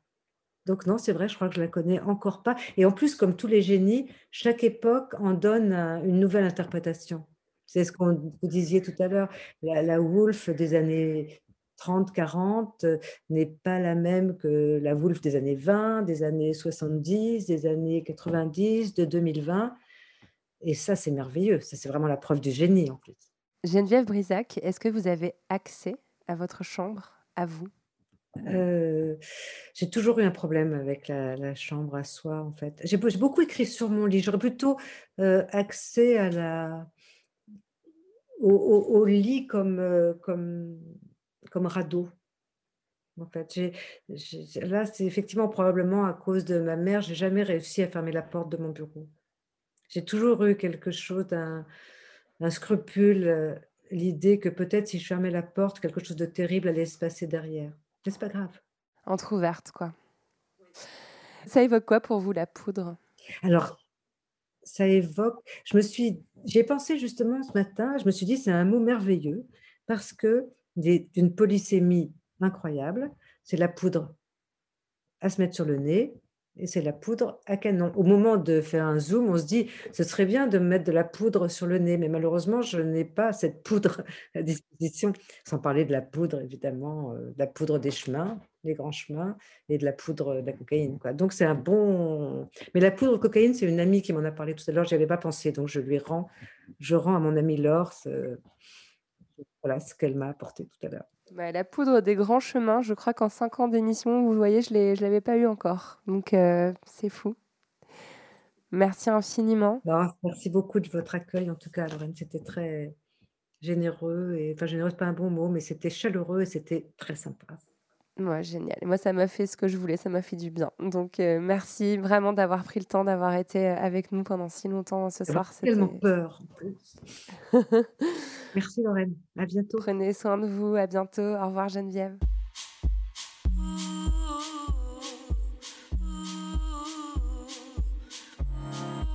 Donc non, c'est vrai, je crois que je la connais encore pas. Et en plus, comme tous les génies, chaque époque en donne une nouvelle interprétation. C'est ce qu'on vous disiez tout à l'heure. La, la Wolf des années 30, 40 euh, n'est pas la même que la Wolf des années 20, des années 70, des années 90, de 2020. Et ça, c'est merveilleux. Ça, c'est vraiment la preuve du génie en plus. Geneviève Brisac, est-ce que vous avez accès à votre chambre, à vous? Euh, j'ai toujours eu un problème avec la, chambre à soi, en fait. J'ai beaucoup écrit sur mon lit. J'aurais plutôt euh, accès à la, au, lit comme, euh, comme, comme radeau. En fait, là, c'est effectivement probablement à cause de ma mère, j'ai jamais réussi à fermer la porte de mon bureau. J'ai toujours eu quelque chose d'un scrupule, euh, l'idée que peut-être si je fermais la porte, quelque chose de terrible allait se passer derrière. Mais c'est pas grave. Entre ouverte, quoi. Ça évoque quoi pour vous la poudre? Alors, ça évoque. Je me suis, j'ai pensé justement ce matin. Je me suis dit c'est un mot merveilleux parce que d'une polysémie incroyable, c'est la poudre à se mettre sur le nez et c'est la poudre à canon. Au moment de faire un zoom, on se dit, ce serait bien de mettre de la poudre sur le nez, mais malheureusement, je n'ai pas cette poudre à disposition, sans parler de la poudre, évidemment, euh, de la poudre des chemins, les grands chemins, et de la poudre de la cocaïne. Donc, c'est un bon... Mais la poudre de cocaïne, c'est une amie qui m'en a parlé tout à l'heure, je n'y avais pas pensé, donc je lui rends, je rends à mon amie Laure ce qu'elle m'a apporté tout à l'heure. Bah, la poudre des grands chemins, je crois qu'en cinq ans d'émission, vous voyez, je ne l'avais pas eu encore. Donc, euh, c'est fou. Merci infiniment. Bah, merci beaucoup de votre accueil, en tout cas, Lorraine. C'était très généreux. Et, enfin, généreux, ce pas un bon mot, mais c'était chaleureux et c'était très sympa. Ouais, génial. moi, ça m'a fait ce que je voulais, ça m'a fait du bien. Donc, euh, merci vraiment d'avoir pris le temps, d'avoir été euh, avec nous pendant si longtemps ce soir. J'ai tellement peur. merci Lorraine. À bientôt. Prenez soin de vous. À bientôt. Au revoir Geneviève.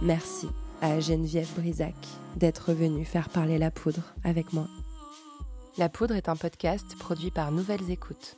Merci à Geneviève Brisac d'être venue faire parler la poudre avec moi. La poudre est un podcast produit par Nouvelles Écoutes.